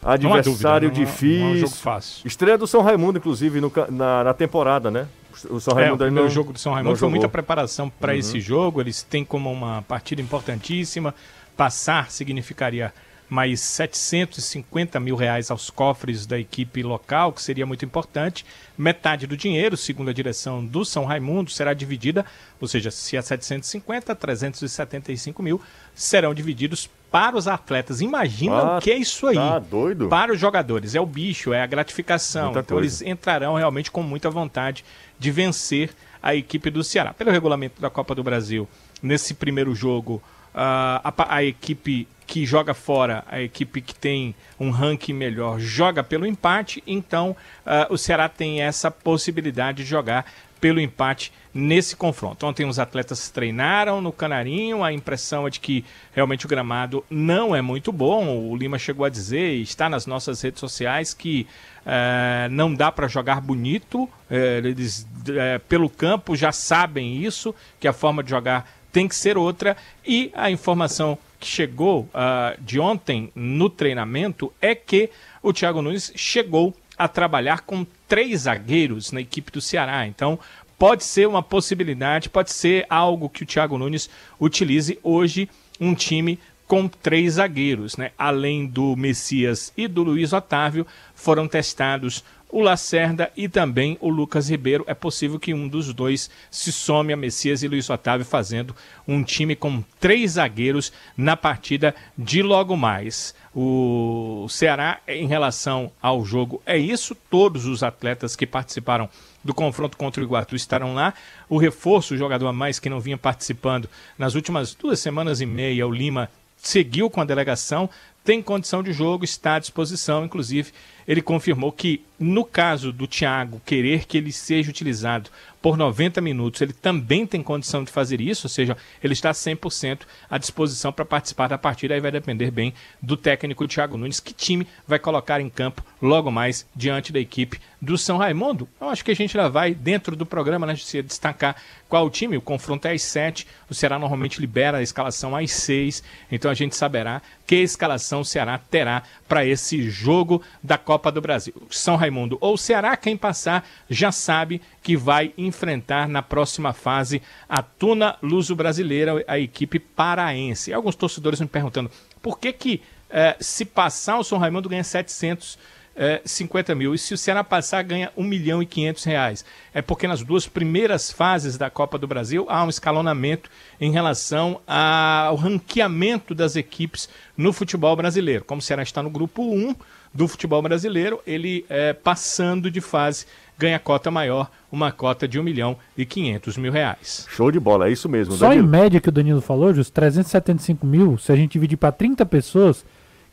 Adversário dúvida, não é- difícil. não é um jogo fácil. Estreia do São Raimundo, inclusive, no na, na temporada, né? O São É, o Raimundo ainda primeiro não- jogo do São Raimundo foi jogou. muita preparação para Uhum. esse jogo. Eles têm como uma partida importantíssima. Passar significaria mais 750 mil reais aos cofres da equipe local, que seria muito importante. Metade do dinheiro, segundo a direção do São Raimundo, será dividida, ou seja, se é 750, 375 mil serão divididos para os atletas. Imagina Ah, o que é isso aí. tá doido. Para os jogadores. É o bicho, é a gratificação. Muita então coisa. eles entrarão realmente com muita vontade de vencer a equipe do Ceará. Pelo regulamento da Copa do Brasil, nesse primeiro jogo, a, a equipe que joga fora, a equipe que tem um ranking melhor, joga pelo empate, então ah, o Ceará tem essa possibilidade de jogar pelo empate nesse confronto. Ontem os atletas treinaram no Canarinho, a impressão é de que realmente o gramado não é muito bom. O Lima chegou a dizer, está nas nossas redes sociais, que eh, não dá para jogar bonito. Eh, eles, eh, pelo campo, já sabem isso, que a forma de jogar tem que ser outra. E a informação que chegou ah, de ontem no treinamento é que o Thiago Nunes chegou a trabalhar com três zagueiros na equipe do Ceará. Então, pode ser uma possibilidade, pode ser algo que o Thiago Nunes utilize hoje um time com três zagueiros, né? Além do Messias e do Luiz Otávio, foram testados o Lacerda e também o Lucas Ribeiro. É possível que um dos dois se some a Messias e Luiz Otávio, fazendo um time com três zagueiros na partida de logo mais. O Ceará, em relação ao jogo, é isso. Todos os atletas que participaram do confronto contra o Iguatu estarão lá. O reforço, o jogador a mais que não vinha participando nas últimas duas semanas e meia, o Lima, seguiu com a delegação, tem condição de jogo, está à disposição. Inclusive, ele confirmou que, no caso do Thiago querer que ele seja utilizado por 90 minutos, ele também tem condição de fazer isso, ou seja, ele está 100% à disposição para participar da partida. Aí vai depender bem do técnico Thiago Nunes, que time vai colocar em campo logo mais diante da equipe do São Raimundo. Eu acho que a gente já vai, dentro do programa, né, se destacar qual o time. O confronto é às 7, o Ceará normalmente libera a escalação às 6, então a gente saberá que escalação o Ceará terá para esse jogo da Copa do Brasil. São Raimundo ou Ceará, quem passar já sabe que vai enfrentar na próxima fase a Tuna Luso Brasileira, a equipe paraense. Alguns torcedores me perguntando por que que eh, se passar o São Raimundo ganha 700 é, 50 mil. E se o Ceará passar, ganha 1 milhão e 500 reais. É porque nas duas primeiras fases da Copa do Brasil há um escalonamento em relação ao ranqueamento das equipes no futebol brasileiro. Como o Ceará está no grupo 1 do futebol brasileiro, ele é, passando de fase ganha cota maior, uma cota de 1 milhão e 500 mil reais. Show de bola, é isso mesmo. Só em Danilo. média que o Danilo falou, Jus, 375 mil, se a gente dividir para 30 pessoas,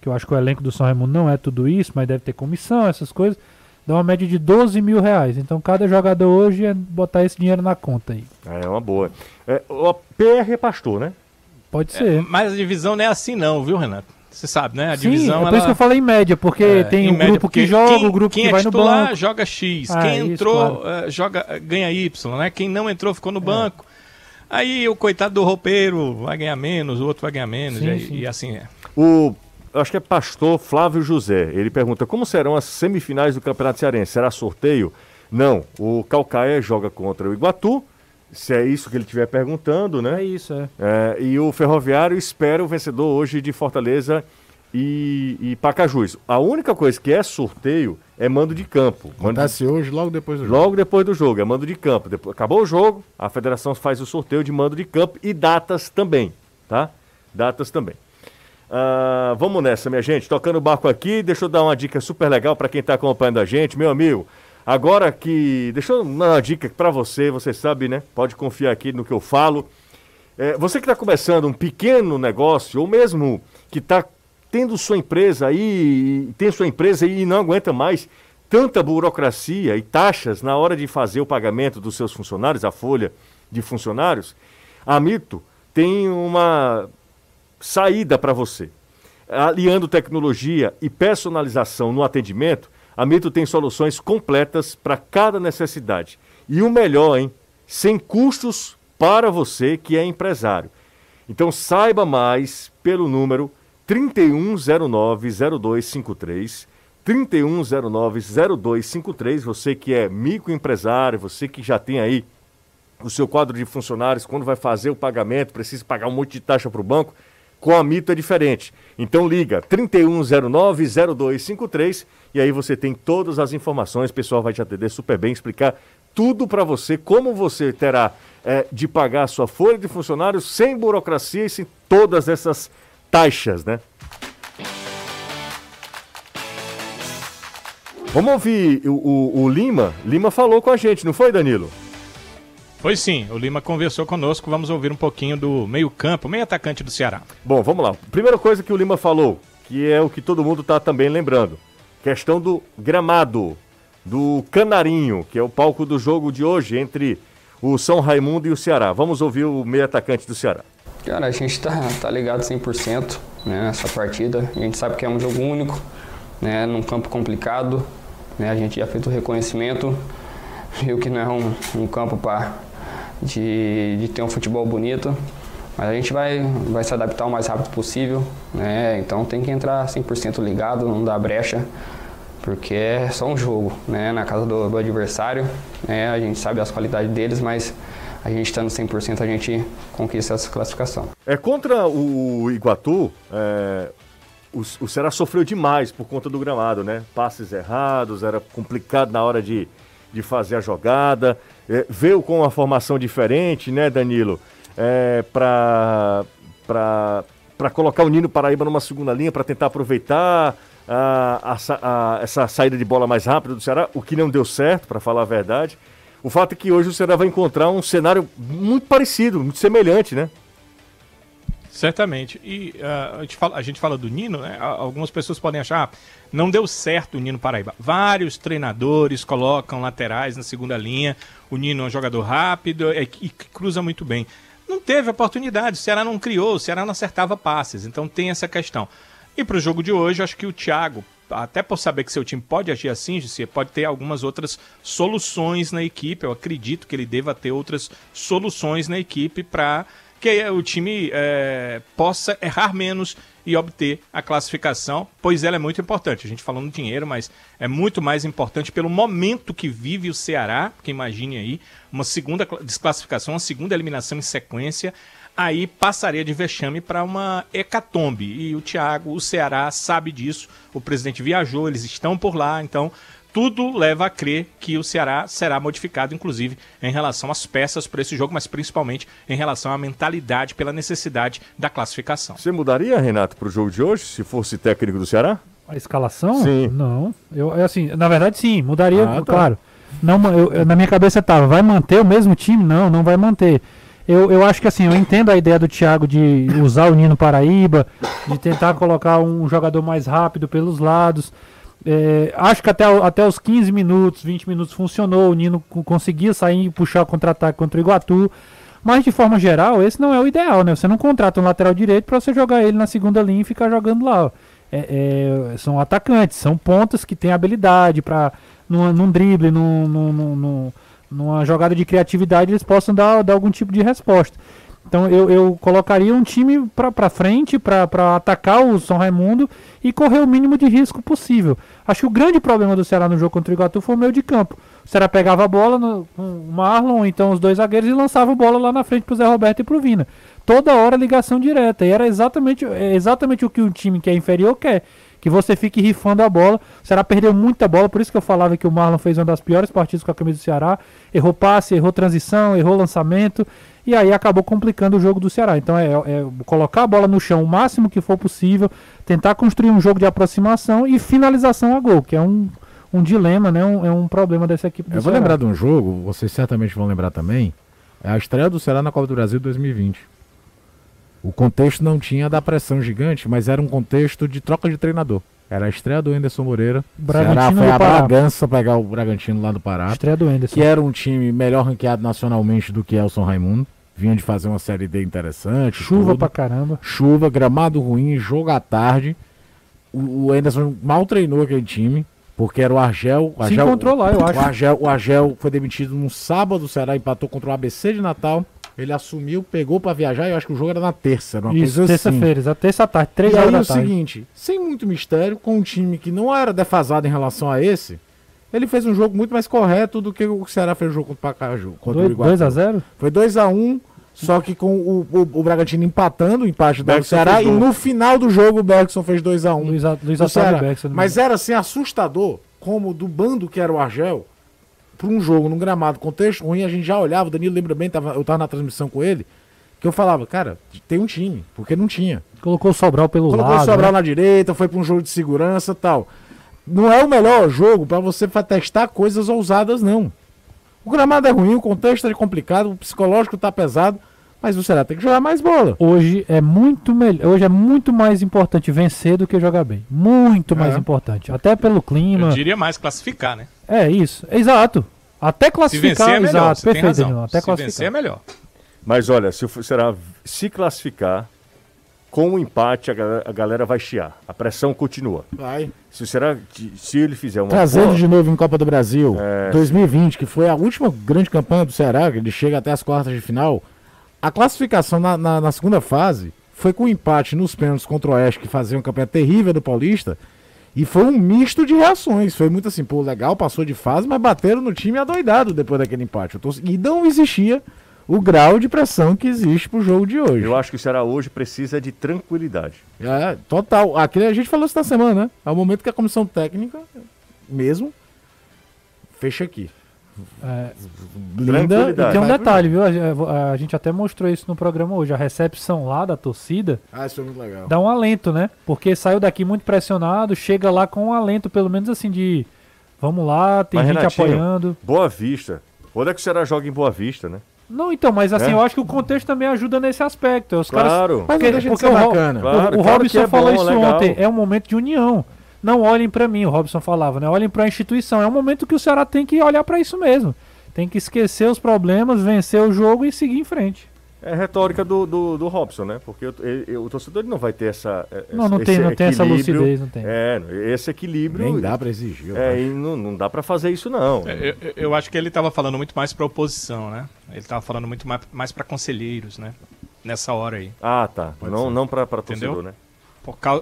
que eu acho que o elenco do São Raimundo não é tudo isso, mas deve ter comissão, essas coisas, dá uma média de 12 mil reais. Então cada jogador hoje é botar esse dinheiro na conta aí. É uma boa. É, o PR é pastor, né? Pode ser. Mas a divisão não é assim não, viu, Renato? Você sabe, né? A Sim, divisão é por ela... isso que eu falei em média, porque É, tem em o média, grupo que joga, quem- o grupo quem que é vai no titular banco. joga X, Ah, quem isso, entrou claro. eh, joga ganha Y, né? Quem não entrou ficou no banco. Aí o coitado do roupeiro vai ganhar menos, o outro vai ganhar menos, Sim, e, sim. e assim é. O, acho que é pastor Flávio José. Ele pergunta como serão as semifinais do Campeonato Cearense. Será sorteio? Não. O Calcaia joga contra o Iguatu. Se é isso que ele estiver perguntando, né? É isso, é. É, e o Ferroviário espera o vencedor hoje de Fortaleza e, e Pacajus. A única coisa que é sorteio é mando de campo. Mando de- Acontece hoje, logo depois do jogo. Logo depois do jogo, é mando de campo. Depois, acabou o jogo, a federação faz o sorteio de mando de campo e datas também, tá? Datas também. Ah, vamos nessa, minha gente. Tocando o barco aqui, deixa eu dar uma dica super legal para quem está acompanhando a gente, meu amigo. Agora que. Deixa eu dar uma dica para você, você sabe, né? Pode confiar aqui no que eu falo. É, você que está começando um pequeno negócio, ou mesmo que está tendo sua empresa aí, tem sua empresa e não aguenta mais tanta burocracia e taxas na hora de fazer o pagamento dos seus funcionários, a folha de funcionários, a Mito tem uma saída para você. Aliando tecnologia e personalização no atendimento, A Mito tem soluções completas para cada necessidade. E o melhor, hein? Sem custos para você que é empresário. Então saiba mais pelo número 3109-0253. 3109-0253. Você que é microempresário, você que já tem aí o seu quadro de funcionários, quando vai fazer o pagamento, precisa pagar um monte de taxa para o banco, com a Mito é diferente. Então liga 3109-0253 e aí você tem todas as informações, o pessoal vai te atender super bem, explicar tudo para você, como você terá é, de pagar a sua folha de funcionários sem burocracia e sem todas essas taxas, né? Vamos ouvir o, o, o Lima. Lima falou com a gente, não foi, Danilo? Foi sim, o Lima conversou conosco, vamos ouvir um pouquinho do meio-campo, meio atacante do Ceará. Bom, vamos lá. Primeira coisa que o Lima falou, que é o que todo mundo está também lembrando: questão do gramado, do Canarinho, que é o palco do jogo de hoje entre o São Raimundo e o Ceará. Vamos ouvir o meio atacante do Ceará. Cara, a gente tá, tá ligado 100% né, nessa partida. A gente sabe que é um jogo único, né, num campo complicado. Né, a gente já fez o reconhecimento, viu que não é um, um campo para de, de ter um futebol bonito. Mas a gente vai, vai se adaptar o mais rápido possível, né? Então tem que entrar 100% ligado, não dá brecha, porque é só um jogo, né? Na casa do, do adversário, né? A gente sabe as qualidades deles, mas a gente estando 100% a gente conquista essa classificação. É contra o Iguatu, é, o, o Ceará sofreu demais por conta do gramado, né? Passes errados, era complicado na hora de, de fazer a jogada. É, veio com uma formação diferente, né, Danilo? É, para colocar o Nino Paraíba numa segunda linha, para tentar aproveitar a, a, a, essa saída de bola mais rápida do Ceará, o que não deu certo, para falar a verdade. O fato é que hoje o Ceará vai encontrar um cenário muito parecido, muito semelhante, né? Certamente. E uh, a, gente fala, a, gente fala, do Nino, né? Algumas pessoas podem achar, ah, não deu certo o Nino Paraíba. Vários treinadores colocam laterais na segunda linha. O Nino é um jogador rápido e, e cruza muito bem. Não teve oportunidade, o Ceará não criou, o Ceará não acertava passes. Então tem essa questão. E para o jogo de hoje, acho que o Thiago, até por saber que seu time pode agir assim, você pode ter algumas outras soluções na equipe. Eu acredito que ele deva ter outras soluções na equipe para que o time é, possa errar menos e obter a classificação, pois ela é muito importante. A gente falando dinheiro, mas é muito mais importante pelo momento que vive o Ceará, porque imagine aí, uma segunda desclassificação, uma segunda eliminação em sequência, aí passaria de vexame para uma hecatombe. E o Thiago, o Ceará sabe disso, o presidente viajou, eles estão por lá, então tudo leva a crer que o Ceará será modificado, inclusive em relação às peças para esse jogo, mas principalmente em relação à mentalidade pela necessidade da classificação. Você mudaria, Renato, para o jogo de hoje, se fosse técnico do Ceará? A escalação? Sim. Não. Eu, é assim, na verdade, sim, mudaria, ah, tá. claro. Não, eu, na minha cabeça estava, vai manter o mesmo time? Não, não vai manter. Eu, eu acho que assim, eu entendo a ideia do Thiago de usar o Nino Paraíba, de tentar colocar um jogador mais rápido pelos lados. É, acho que até, até os 15 minutos, 20 minutos funcionou. O Nino conseguia sair e puxar o contra-ataque contra o Iguatu. Mas de forma geral, esse não é o ideal, né? Você não contrata um lateral direito para você jogar ele na segunda linha e ficar jogando lá. É, é, são atacantes, são pontas que têm habilidade para num, num drible, num, num, num, numa jogada de criatividade, eles possam dar, dar algum tipo de resposta. Então eu, eu colocaria um time para frente, para atacar o São Raimundo e correr o mínimo de risco possível. Acho que o grande problema do Ceará no jogo contra o Iguatu foi o meio de campo. O Ceará pegava a bola no, o Marlon, então os dois zagueiros, e lançava a bola lá na frente para o Zé Roberto e para o Vina. Toda hora ligação direta. E era exatamente, é exatamente o que um time que é inferior quer. Que você fique rifando a bola. O Ceará perdeu muita bola, por isso que eu falava que o Marlon fez uma das piores partidas com a camisa do Ceará. Errou passe, errou transição, errou lançamento e aí acabou complicando o jogo do Ceará. Então é, é, colocar a bola no chão o máximo que for possível, tentar construir um jogo de aproximação e finalização a gol, que é um, um dilema, né? Um, é um problema dessa equipe do Eu vou Ceará. lembrar de um jogo, vocês certamente vão lembrar também, é a estreia do Ceará na Copa do Brasil 2020. O contexto não tinha da pressão gigante, mas era um contexto de troca de treinador. Era a estreia do Anderson Moreira. Bragantino Ceará foi a Bragança pegar o Bragantino lá do Pará. Estreia do Anderson. Que era um time melhor ranqueado nacionalmente do que Elson Raimundo vinha de fazer uma série D interessante. Chuva tudo. pra caramba. Chuva, gramado ruim, jogo à tarde. O, o Anderson mal treinou aquele time. Porque era o Argel. O Se Argel encontrou lá, eu acho. O Argel, o Argel foi demitido no sábado, o Ceará empatou contra o ABC de Natal. Ele assumiu, pegou pra viajar, e eu acho que o jogo era na terça, era uma Isso, coisa assim. terça-feira, exato, terça à tarde, três E aí horas da é o tarde. seguinte, sem muito mistério, com um time que não era defasado em relação a esse, ele fez um jogo muito mais correto do que o Ceará fez o jogo contra o Pacaju. Contra o Dois- Iguatu. 2 a 0 Foi 2x1, só que com o, o, o Bragantino empatando o empate do Bergson Ceará, e no final do jogo o Bergson fez 2x1. Luiz, A- Luiz do Otávio não me Mas era assim assustador, como do bando que era o Argel, para um jogo num gramado, contexto ruim, a gente já olhava, o Danilo lembra bem, tava, eu tava na transmissão com ele, que eu falava, cara, tem um time, porque não tinha. Colocou o Sobral pelo Colocou o lado. Sobral né? na direita, foi para um jogo de segurança e tal. Não é o melhor jogo para você testar coisas ousadas, não. O gramado é ruim, o contexto é complicado, o psicológico tá pesado, mas o Ceará tem que jogar mais bola. Hoje é muito melhor, hoje é muito mais importante vencer do que jogar bem. Muito mais É. importante. Até pelo clima. Eu diria mais classificar, né? É isso, exato. Até Se classificar, vencer é melhor, exato, você tem perfeito. Danilo, até Se classificar. vencer é melhor. Mas olha, se o Ceará se classificar, com o empate a galera, a galera vai chiar. A pressão continua. Vai. Se o Ceará, se ele fizer uma Trazendo boa- de novo em Copa do Brasil, É. 2020, que foi a última grande campanha do Ceará, que ele chega até as quartas de final. A classificação na, na- na segunda fase foi com um empate nos pênaltis contra o Oeste, que fazia uma campanha terrível do Paulista. E foi um misto de reações. Foi muito assim, pô, legal, passou de fase, mas bateram no time adoidado depois daquele empate. Tô- E não existia o grau de pressão que existe pro jogo de hoje. Eu acho que o Ceará hoje precisa de tranquilidade. É, total. Aqui a gente falou isso na semana, né? É o momento que a comissão técnica, mesmo, fecha aqui. É, Blinda E tem um detalhe, viu? A, a gente até mostrou isso no programa hoje. A recepção lá da torcida Ah, isso foi muito legal. dá um alento, né? Porque saiu daqui muito pressionado, chega lá com um alento, pelo menos assim, de vamos lá, tem Mas, gente Renatinho, apoiando. Boa Vista. Onde é que o Ceará joga em Boa Vista, né? Não, então, mas assim, É? eu acho que o contexto também ajuda nesse aspecto. Os caras Claro. Mas Porque, não deixa de porque ser o, Ro- bacana. o- Claro, o claro Robson é falou bom, isso legal. ontem. É um momento de união. Não olhem pra mim, o Robson falava, né? Olhem pra instituição. É um momento que o Ceará tem que olhar pra isso mesmo. Tem que esquecer os problemas, vencer o jogo e seguir em frente. É retórica do, do, do Robson, né? Porque o, ele- o torcedor ele não vai ter essa. é, Não, não esse tem- não tem essa lucidez, não tem. É, esse equilíbrio. Nem dá pra exigir. eu É, e não, não dá pra fazer isso, não. É, Eu, eu acho que ele estava falando muito mais para oposição, né? Ele estava falando muito mais, mais para conselheiros, né? Nessa hora aí. Ah, tá. não não pra, pra Entendeu? torcedor, né?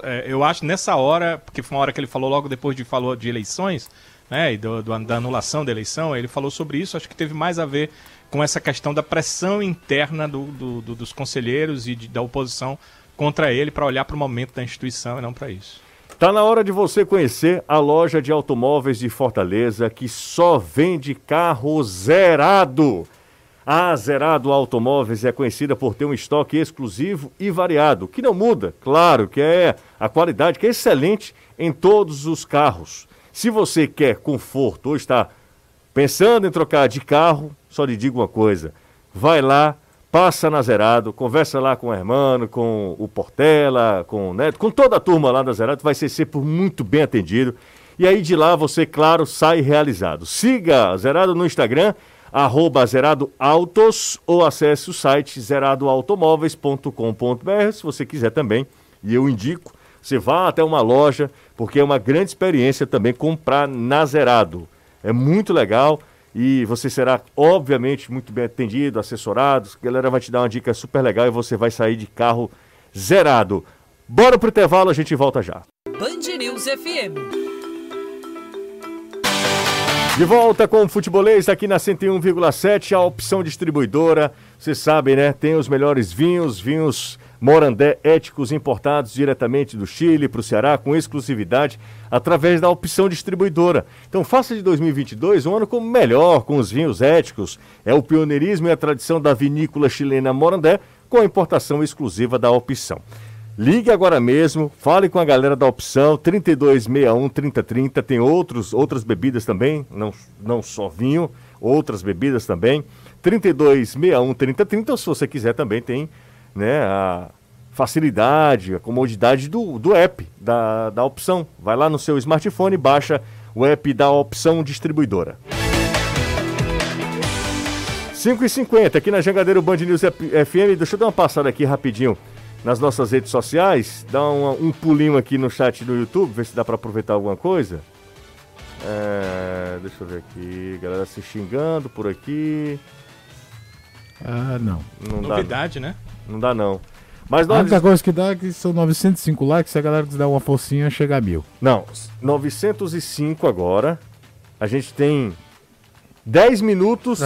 É, eu acho nessa hora, porque foi uma hora que ele falou logo depois de falou de eleições, né? E do, do- da anulação da eleição, ele falou sobre isso. Acho que teve mais a ver com essa questão da pressão interna do- do- dos conselheiros e de- da oposição contra ele para olhar para o momento da instituição e não para isso. Tá na hora de você conhecer a loja de automóveis de Fortaleza que só vende carro zerado. A Zerado Automóveis é conhecida por ter um estoque exclusivo e variado, que não muda, claro, que é a qualidade que é excelente em todos os carros. Se você quer conforto ou está pensando em trocar de carro, só lhe digo uma coisa: vai lá, passa na Zerado, conversa lá com o Hermano, com o Portela, com o Neto, com toda a turma lá da Zerado, vai ser sempre muito bem atendido. E aí de lá você, claro, sai realizado. Siga a Zerado no Instagram, arroba Zerado Autos, ou acesse o site zeradoautomóveis.com.br, se você quiser também. E eu indico, você vá até uma loja, porque é uma grande experiência também comprar na Zerado. É muito legal e você será, obviamente, muito bem atendido, assessorado. A galera vai te dar uma dica super legal e você vai sair de carro zerado. Bora pro intervalo, a gente volta já. Band News FM. De volta com o Futebolês aqui na 101,7, a opção distribuidora. Vocês sabem, né? Tem os melhores vinhos, vinhos Morandé éticos importados diretamente do Chile para o Ceará com exclusividade através da opção distribuidora. Então faça de 2022 um ano como melhor com os vinhos éticos. É o pioneirismo e a tradição da vinícola chilena Morandé com a importação exclusiva da opção. Ligue agora mesmo, fale com a galera da opção 3261 3030, tem outros, outras bebidas também, não, não só vinho, outras bebidas também. 3261 3030, ou se você quiser também tem né, a facilidade, a comodidade do, do app da, da opção. Vai lá no seu smartphone e baixa o app da opção distribuidora. 5h50 aqui na Jangadeiro Band News FM. Deixa eu dar uma passada aqui rapidinho nas nossas redes sociais. Dá um, um pulinho aqui no chat do YouTube, ver se dá para aproveitar alguma coisa. É, deixa eu ver aqui. Galera se xingando por aqui. Ah, não. Não dá. Novidade, né? Não dá, não. Mas A nós. única coisa que dá é que são 905 likes, se a galera quiser dar uma forcinha, chega a mil. Não, 905 agora. A gente tem 10 minutos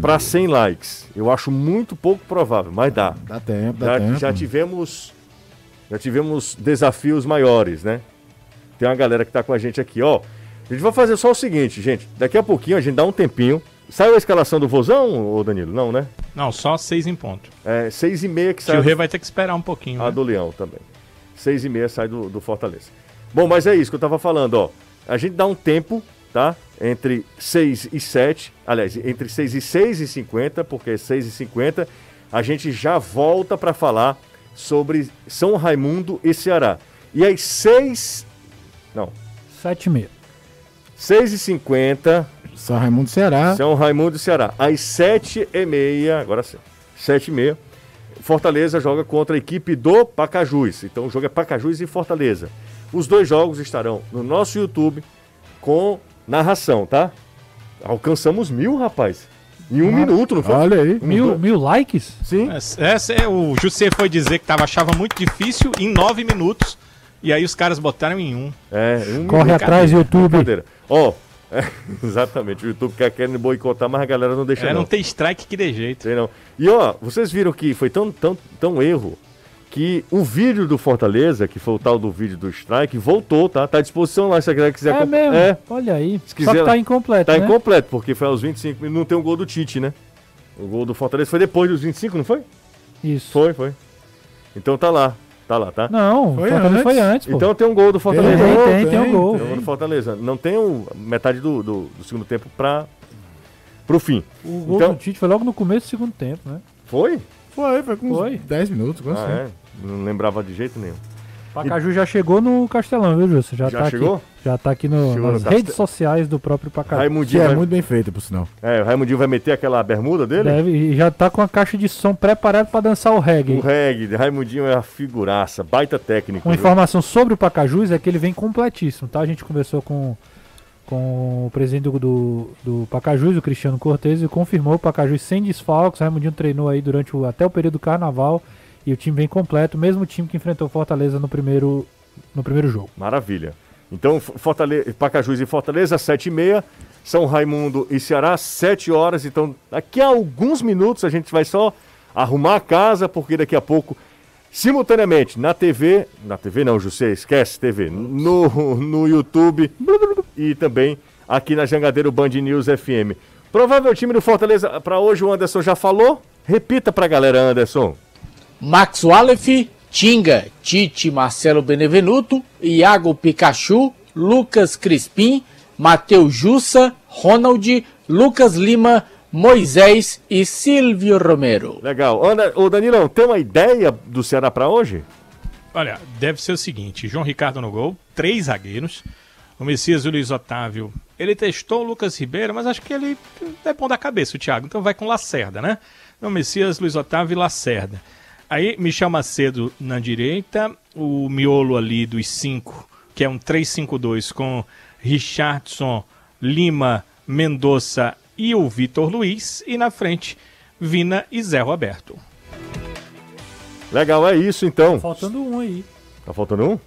para 100 likes. Eu acho muito pouco provável, mas dá. Dá tempo, dá Já, tempo. já tivemos já tivemos desafios maiores, né? Tem uma galera que tá com a gente aqui, ó. A gente vai fazer só o seguinte, gente. Daqui a pouquinho a gente dá um tempinho. Saiu a escalação do Vozão, ô Danilo? Não, né? Não, só seis em ponto. É seis e meia que Que sai o Rei vai ter que esperar um pouquinho. a né? do Leão também. Seis e meia sai do, do Fortaleza. Bom, mas é isso que eu tava falando, ó. A gente dá um tempo, tá? Entre 6 e 7. Aliás, entre 6 e 6 e 50, porque é 6 e 50. A gente já volta para falar sobre São Raimundo e Ceará. E às 6. Não. 7 e meia. 6 e 50. São Raimundo Ceará. São Raimundo e Ceará. Às 7 e meia. Agora sim. 7 e meia. Fortaleza joga contra a equipe do Pacajus. Então o jogo é Pacajus e Fortaleza. Os dois jogos estarão no nosso YouTube com narração, tá? Alcançamos mil, rapaz. Em um minuto, não foi? Olha aí. Um, Mil, dois- mil likes? Sim. Essa, essa é, o José foi dizer que tava, achava muito difícil em nove minutos. E aí os caras botaram em um. É, um Corre minuto. atrás, YouTube. Ó, é, exatamente. O YouTube quer querendo boicotar, mas a galera não deixa É, não. não tem strike que dê jeito. Sei não. E ó, vocês viram que foi tão, tão, tão erro que o vídeo do Fortaleza, que foi o tal do vídeo do strike, voltou, tá? Tá à disposição lá se a galera quiser É mesmo? É, Olha aí. Se Só quiser- que tá incompleto, tá né? incompleto, porque foi aos 25 minutos, não tem o gol do Tite, né? O gol do Fortaleza foi depois dos 25, não foi? Isso. Foi, foi. Então tá lá, tá lá, tá? Não, Foi Fortaleza antes. foi antes, pô. Então tem um gol do tem, Fortaleza. tem, gol, tem, tem um tem, gol. Tem um gol do Fortaleza. Não tem o, metade do, do, do segundo tempo pra, pro fim. O gol Então- do Tite foi logo no começo do segundo tempo, né? Foi? Foi, foi com uns Foi. 10 minutos. quase Ah, assim. é. Não lembrava de jeito nenhum. Pacaju já chegou no Castelão, viu, Júlio? Já, Já tá chegou? Aqui, já tá aqui no- no nas Castel- redes sociais do próprio Pacaju. Que Raimundinho, é vai, muito bem feito, por sinal. é, o Raimundinho vai meter aquela bermuda dele? Deve, e já tá com a caixa de som preparada pra dançar o reggae. O reggae, Raimundinho é a figuraça, baita técnico. Uma viu? informação sobre o Pacajus é que ele vem completíssimo, tá? A gente conversou com, com o presidente do, do, do Pacajus, o Cristiano Cortez, e confirmou o Pacajus sem desfalques. O Raimundinho treinou aí durante o, até o período do carnaval e o time vem completo, mesmo time que enfrentou Fortaleza no primeiro, no primeiro jogo. Maravilha. Então, Fortaleza, Pacajus e Fortaleza, 7 e meia. São Raimundo e Ceará, 7 horas. Então, daqui a alguns minutos a gente vai só arrumar a casa, porque daqui a pouco, simultaneamente, na TV, na TV não, José, esquece TV, no, no YouTube e também aqui na Jangadeiro Band News FM. Provável time do Fortaleza para hoje, o Anderson já falou. Repita pra galera, Anderson. Max Wallace, Tinga, Tite, Marcelo Benevenuto, Iago Pikachu, Lucas Crispim, Matheus Jussa, Ronald, Lucas Lima, Moisés e Silvio Romero. Legal. Ô Danilão, tem uma ideia do Ceará para hoje? Olha, deve ser o seguinte: João Ricardo no gol, três zagueiros. O Messias e o Luiz Otávio. Ele testou o Lucas Ribeiro, mas acho que ele é bom da cabeça, o Thiago. Então vai com Lacerda, né? Então, Messias, Luiz Otávio e Lacerda. Aí, Michel Macedo na direita, o miolo ali dos cinco, que é um 3-5-2 com Richardson, Lima, Mendonça e o Vitor Luiz. E na frente, Vina e Zé Roberto. Legal, é isso então. Faltando um aí. Tá faltando um?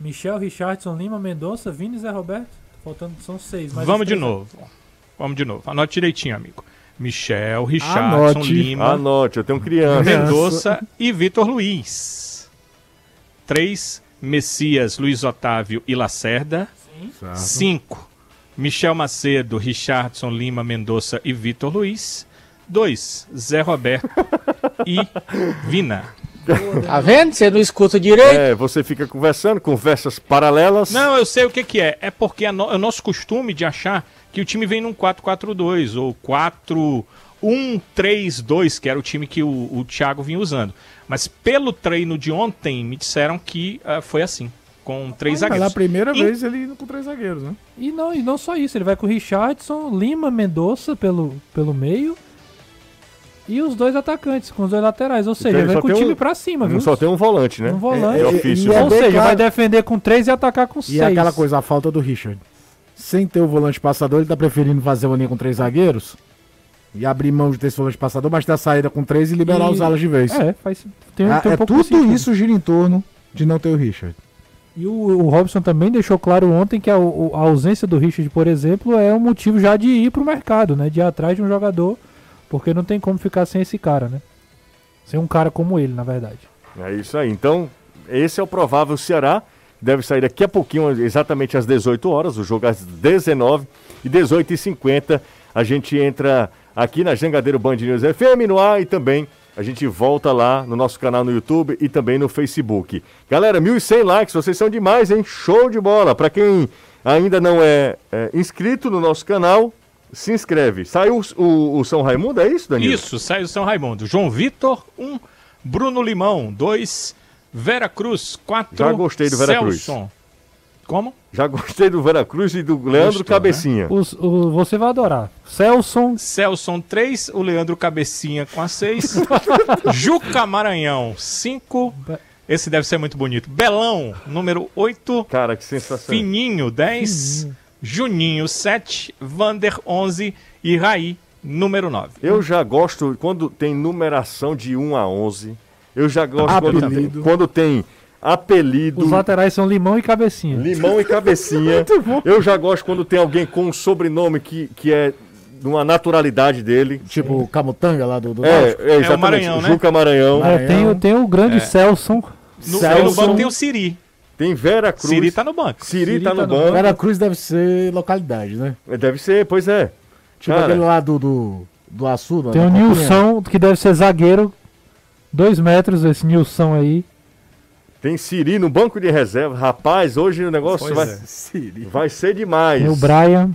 Michel, Richardson, Lima, Mendonça, Vini e Zé Roberto. Faltando, são seis. mas Vamos os de novo. Vamos de novo. Anote direitinho, amigo. Michel, Richardson, Anote. Lima, Anote, eu tenho criança. Mendonça e Vitor Luiz. Três, Messias, Luiz Otávio e Lacerda. Cinco, Michel Macedo, Richardson, Lima, Mendonça e Vitor Luiz. Dois, Zé Roberto e Vina. Tá vendo? Você não escuta direito? É, você fica conversando, conversas paralelas. Não, eu sei o que, que é. É porque é, no- é o nosso costume de achar que o time vem num 4-4-2 ou 4-1-3-2, que era o time que o, o Thiago vinha usando. Mas pelo treino de ontem, me disseram que ah, foi assim, com três Pela zagueiros. primeira E- vez ele indo com três zagueiros, né? E não, e não só isso, ele vai com o Richardson, Lima, Mendonça pelo, pelo meio. E os dois atacantes, com os dois laterais. Ou seja, Então ele ele vai só com o tem time um- pra cima, viu? só tem um volante, né? Um volante. É E- ofício. e é né? Ou seja, vai defender com três e atacar com E seis. aquela coisa, a falta do Richard. Sem ter o volante passador, ele tá preferindo fazer uma linha com três zagueiros e abrir mão de ter esse volante passador, mas ter a saída com três e liberar E- os alas de vez. É, faz, tem, Ah, tem um é pouco tudo sentido. isso gira em torno de não ter o Richard. E o, o Robson também deixou claro ontem que a, o- a ausência do Richard, por exemplo, é um motivo já de ir pro mercado, né? De ir atrás de um jogador, porque não tem como ficar sem esse cara, né? Sem um cara como ele, na verdade. É isso aí. Então, esse é o provável Ceará. Deve sair daqui a pouquinho, exatamente às 18 horas. O jogo às 19 e 18 e 50 A gente entra aqui na Jangadeiro Band News FM no ar e também a gente volta lá no nosso canal no YouTube e também no Facebook. Galera, 1.100 likes, vocês são demais, hein? Show de bola! Para quem ainda não é, é, inscrito no nosso canal, se inscreve. Saiu o, o, o São Raimundo, é isso, Danilo? Isso, sai do São Raimundo. João Vitor, 1. Um. Bruno Limão, 2. Vera Cruz, 4. Já gostei do Vera Cruz. Celson. Como? Já gostei do Vera Cruz e do Leandro Gostou, Cabecinha. Os- o- você vai adorar. Celson. Celson 3, o Leandro Cabecinha com a 6. Juca Maranhão, 5. Esse deve ser muito bonito. Belão, número 8. Cara, que sensação. Fininho, 10. Juninho, 7. Vander, 11. E Raí, número 9. Eu já gosto quando tem numeração de 1 a 11. Eu já gosto quando tem, Apelido. quando tem apelido, Os laterais são Limão e Cabecinha. limão e cabecinha. Eu já gosto quando tem alguém com um sobrenome que, que é de uma naturalidade dele. Tipo o Camutanga lá do, do É, Náutico. é exatamente. Maranhão, né? Juca Maranhão. É, tem, o- tem o grande Celson. No, Celson. no banco tem o Siri. Tem Vera Cruz. Siri tá no banco. Siri Siri tá tá no no banco. Vera Cruz deve ser localidade, né? Deve ser, pois é. Tipo Cara, aquele lá do, do, do Açu. Tem o da Copinha. Nilson, que deve ser zagueiro. Dois metros, esse Nilson aí. tem Siri no banco de reserva. Rapaz, hoje o negócio Pois vai, é. Siri. vai ser demais. Tem o Brian.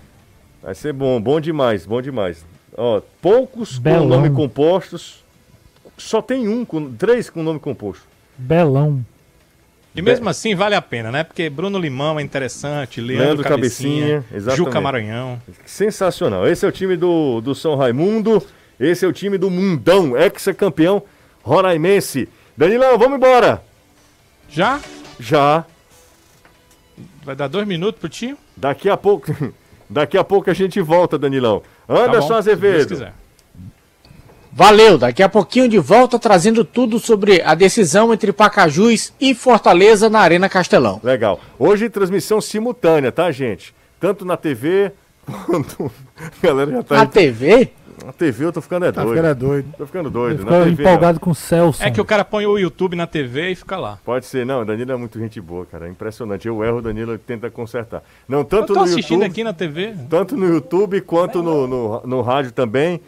Vai ser bom, bom demais, bom demais. Ó, poucos Belão. com nome compostos. Só tem um, com, três com nome composto. Belão. E mesmo assim vale a pena, né? Porque Bruno Limão é interessante, Leandro, Leandro Cabecinha, Cabecinha. Juca Maranhão. Sensacional. Esse é o time do, do São Raimundo. Esse é o time do Mundão, ex-campeão roraimense. Danilão, vamos embora. Já? Já. Vai dar dois minutos pro tio? Daqui a pouco. Daqui a pouco a gente volta, Danilão. Tá Anderson bom, se Deus Azevedo. quiser. Valeu, daqui a pouquinho de volta trazendo tudo sobre a decisão entre Pacajus e Fortaleza na Arena Castelão. Legal. Hoje transmissão simultânea, tá, gente? Tanto na TV quanto. A galera já tá. A TV? Na TV eu tô ficando é Tá doido. ficando é doido. Tô ficando doido. ficou Na TV, empolgado com o Celson. É que o cara põe o YouTube na TV e fica lá. não. Pode ser, não. Danilo é muito gente boa, cara. É impressionante. Eu erro, o Danilo tenta consertar. Não, Eu tanto tô no assistindo YouTube. aqui na TV. Tanto no YouTube quanto no, no, no rádio também.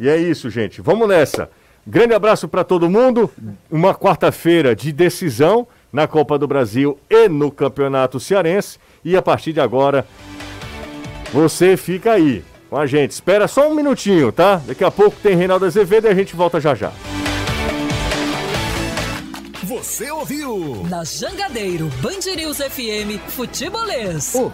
E é isso, gente. Vamos nessa. Grande abraço para todo mundo. Uma quarta-feira de decisão na Copa do Brasil e no Campeonato Cearense. E a partir de agora, você fica aí com a gente. Espera só um minutinho, tá? Daqui a pouco tem Reinaldo Azevedo e a gente volta já já. Você ouviu? Na Jangadeiro Band News FM Futebolês.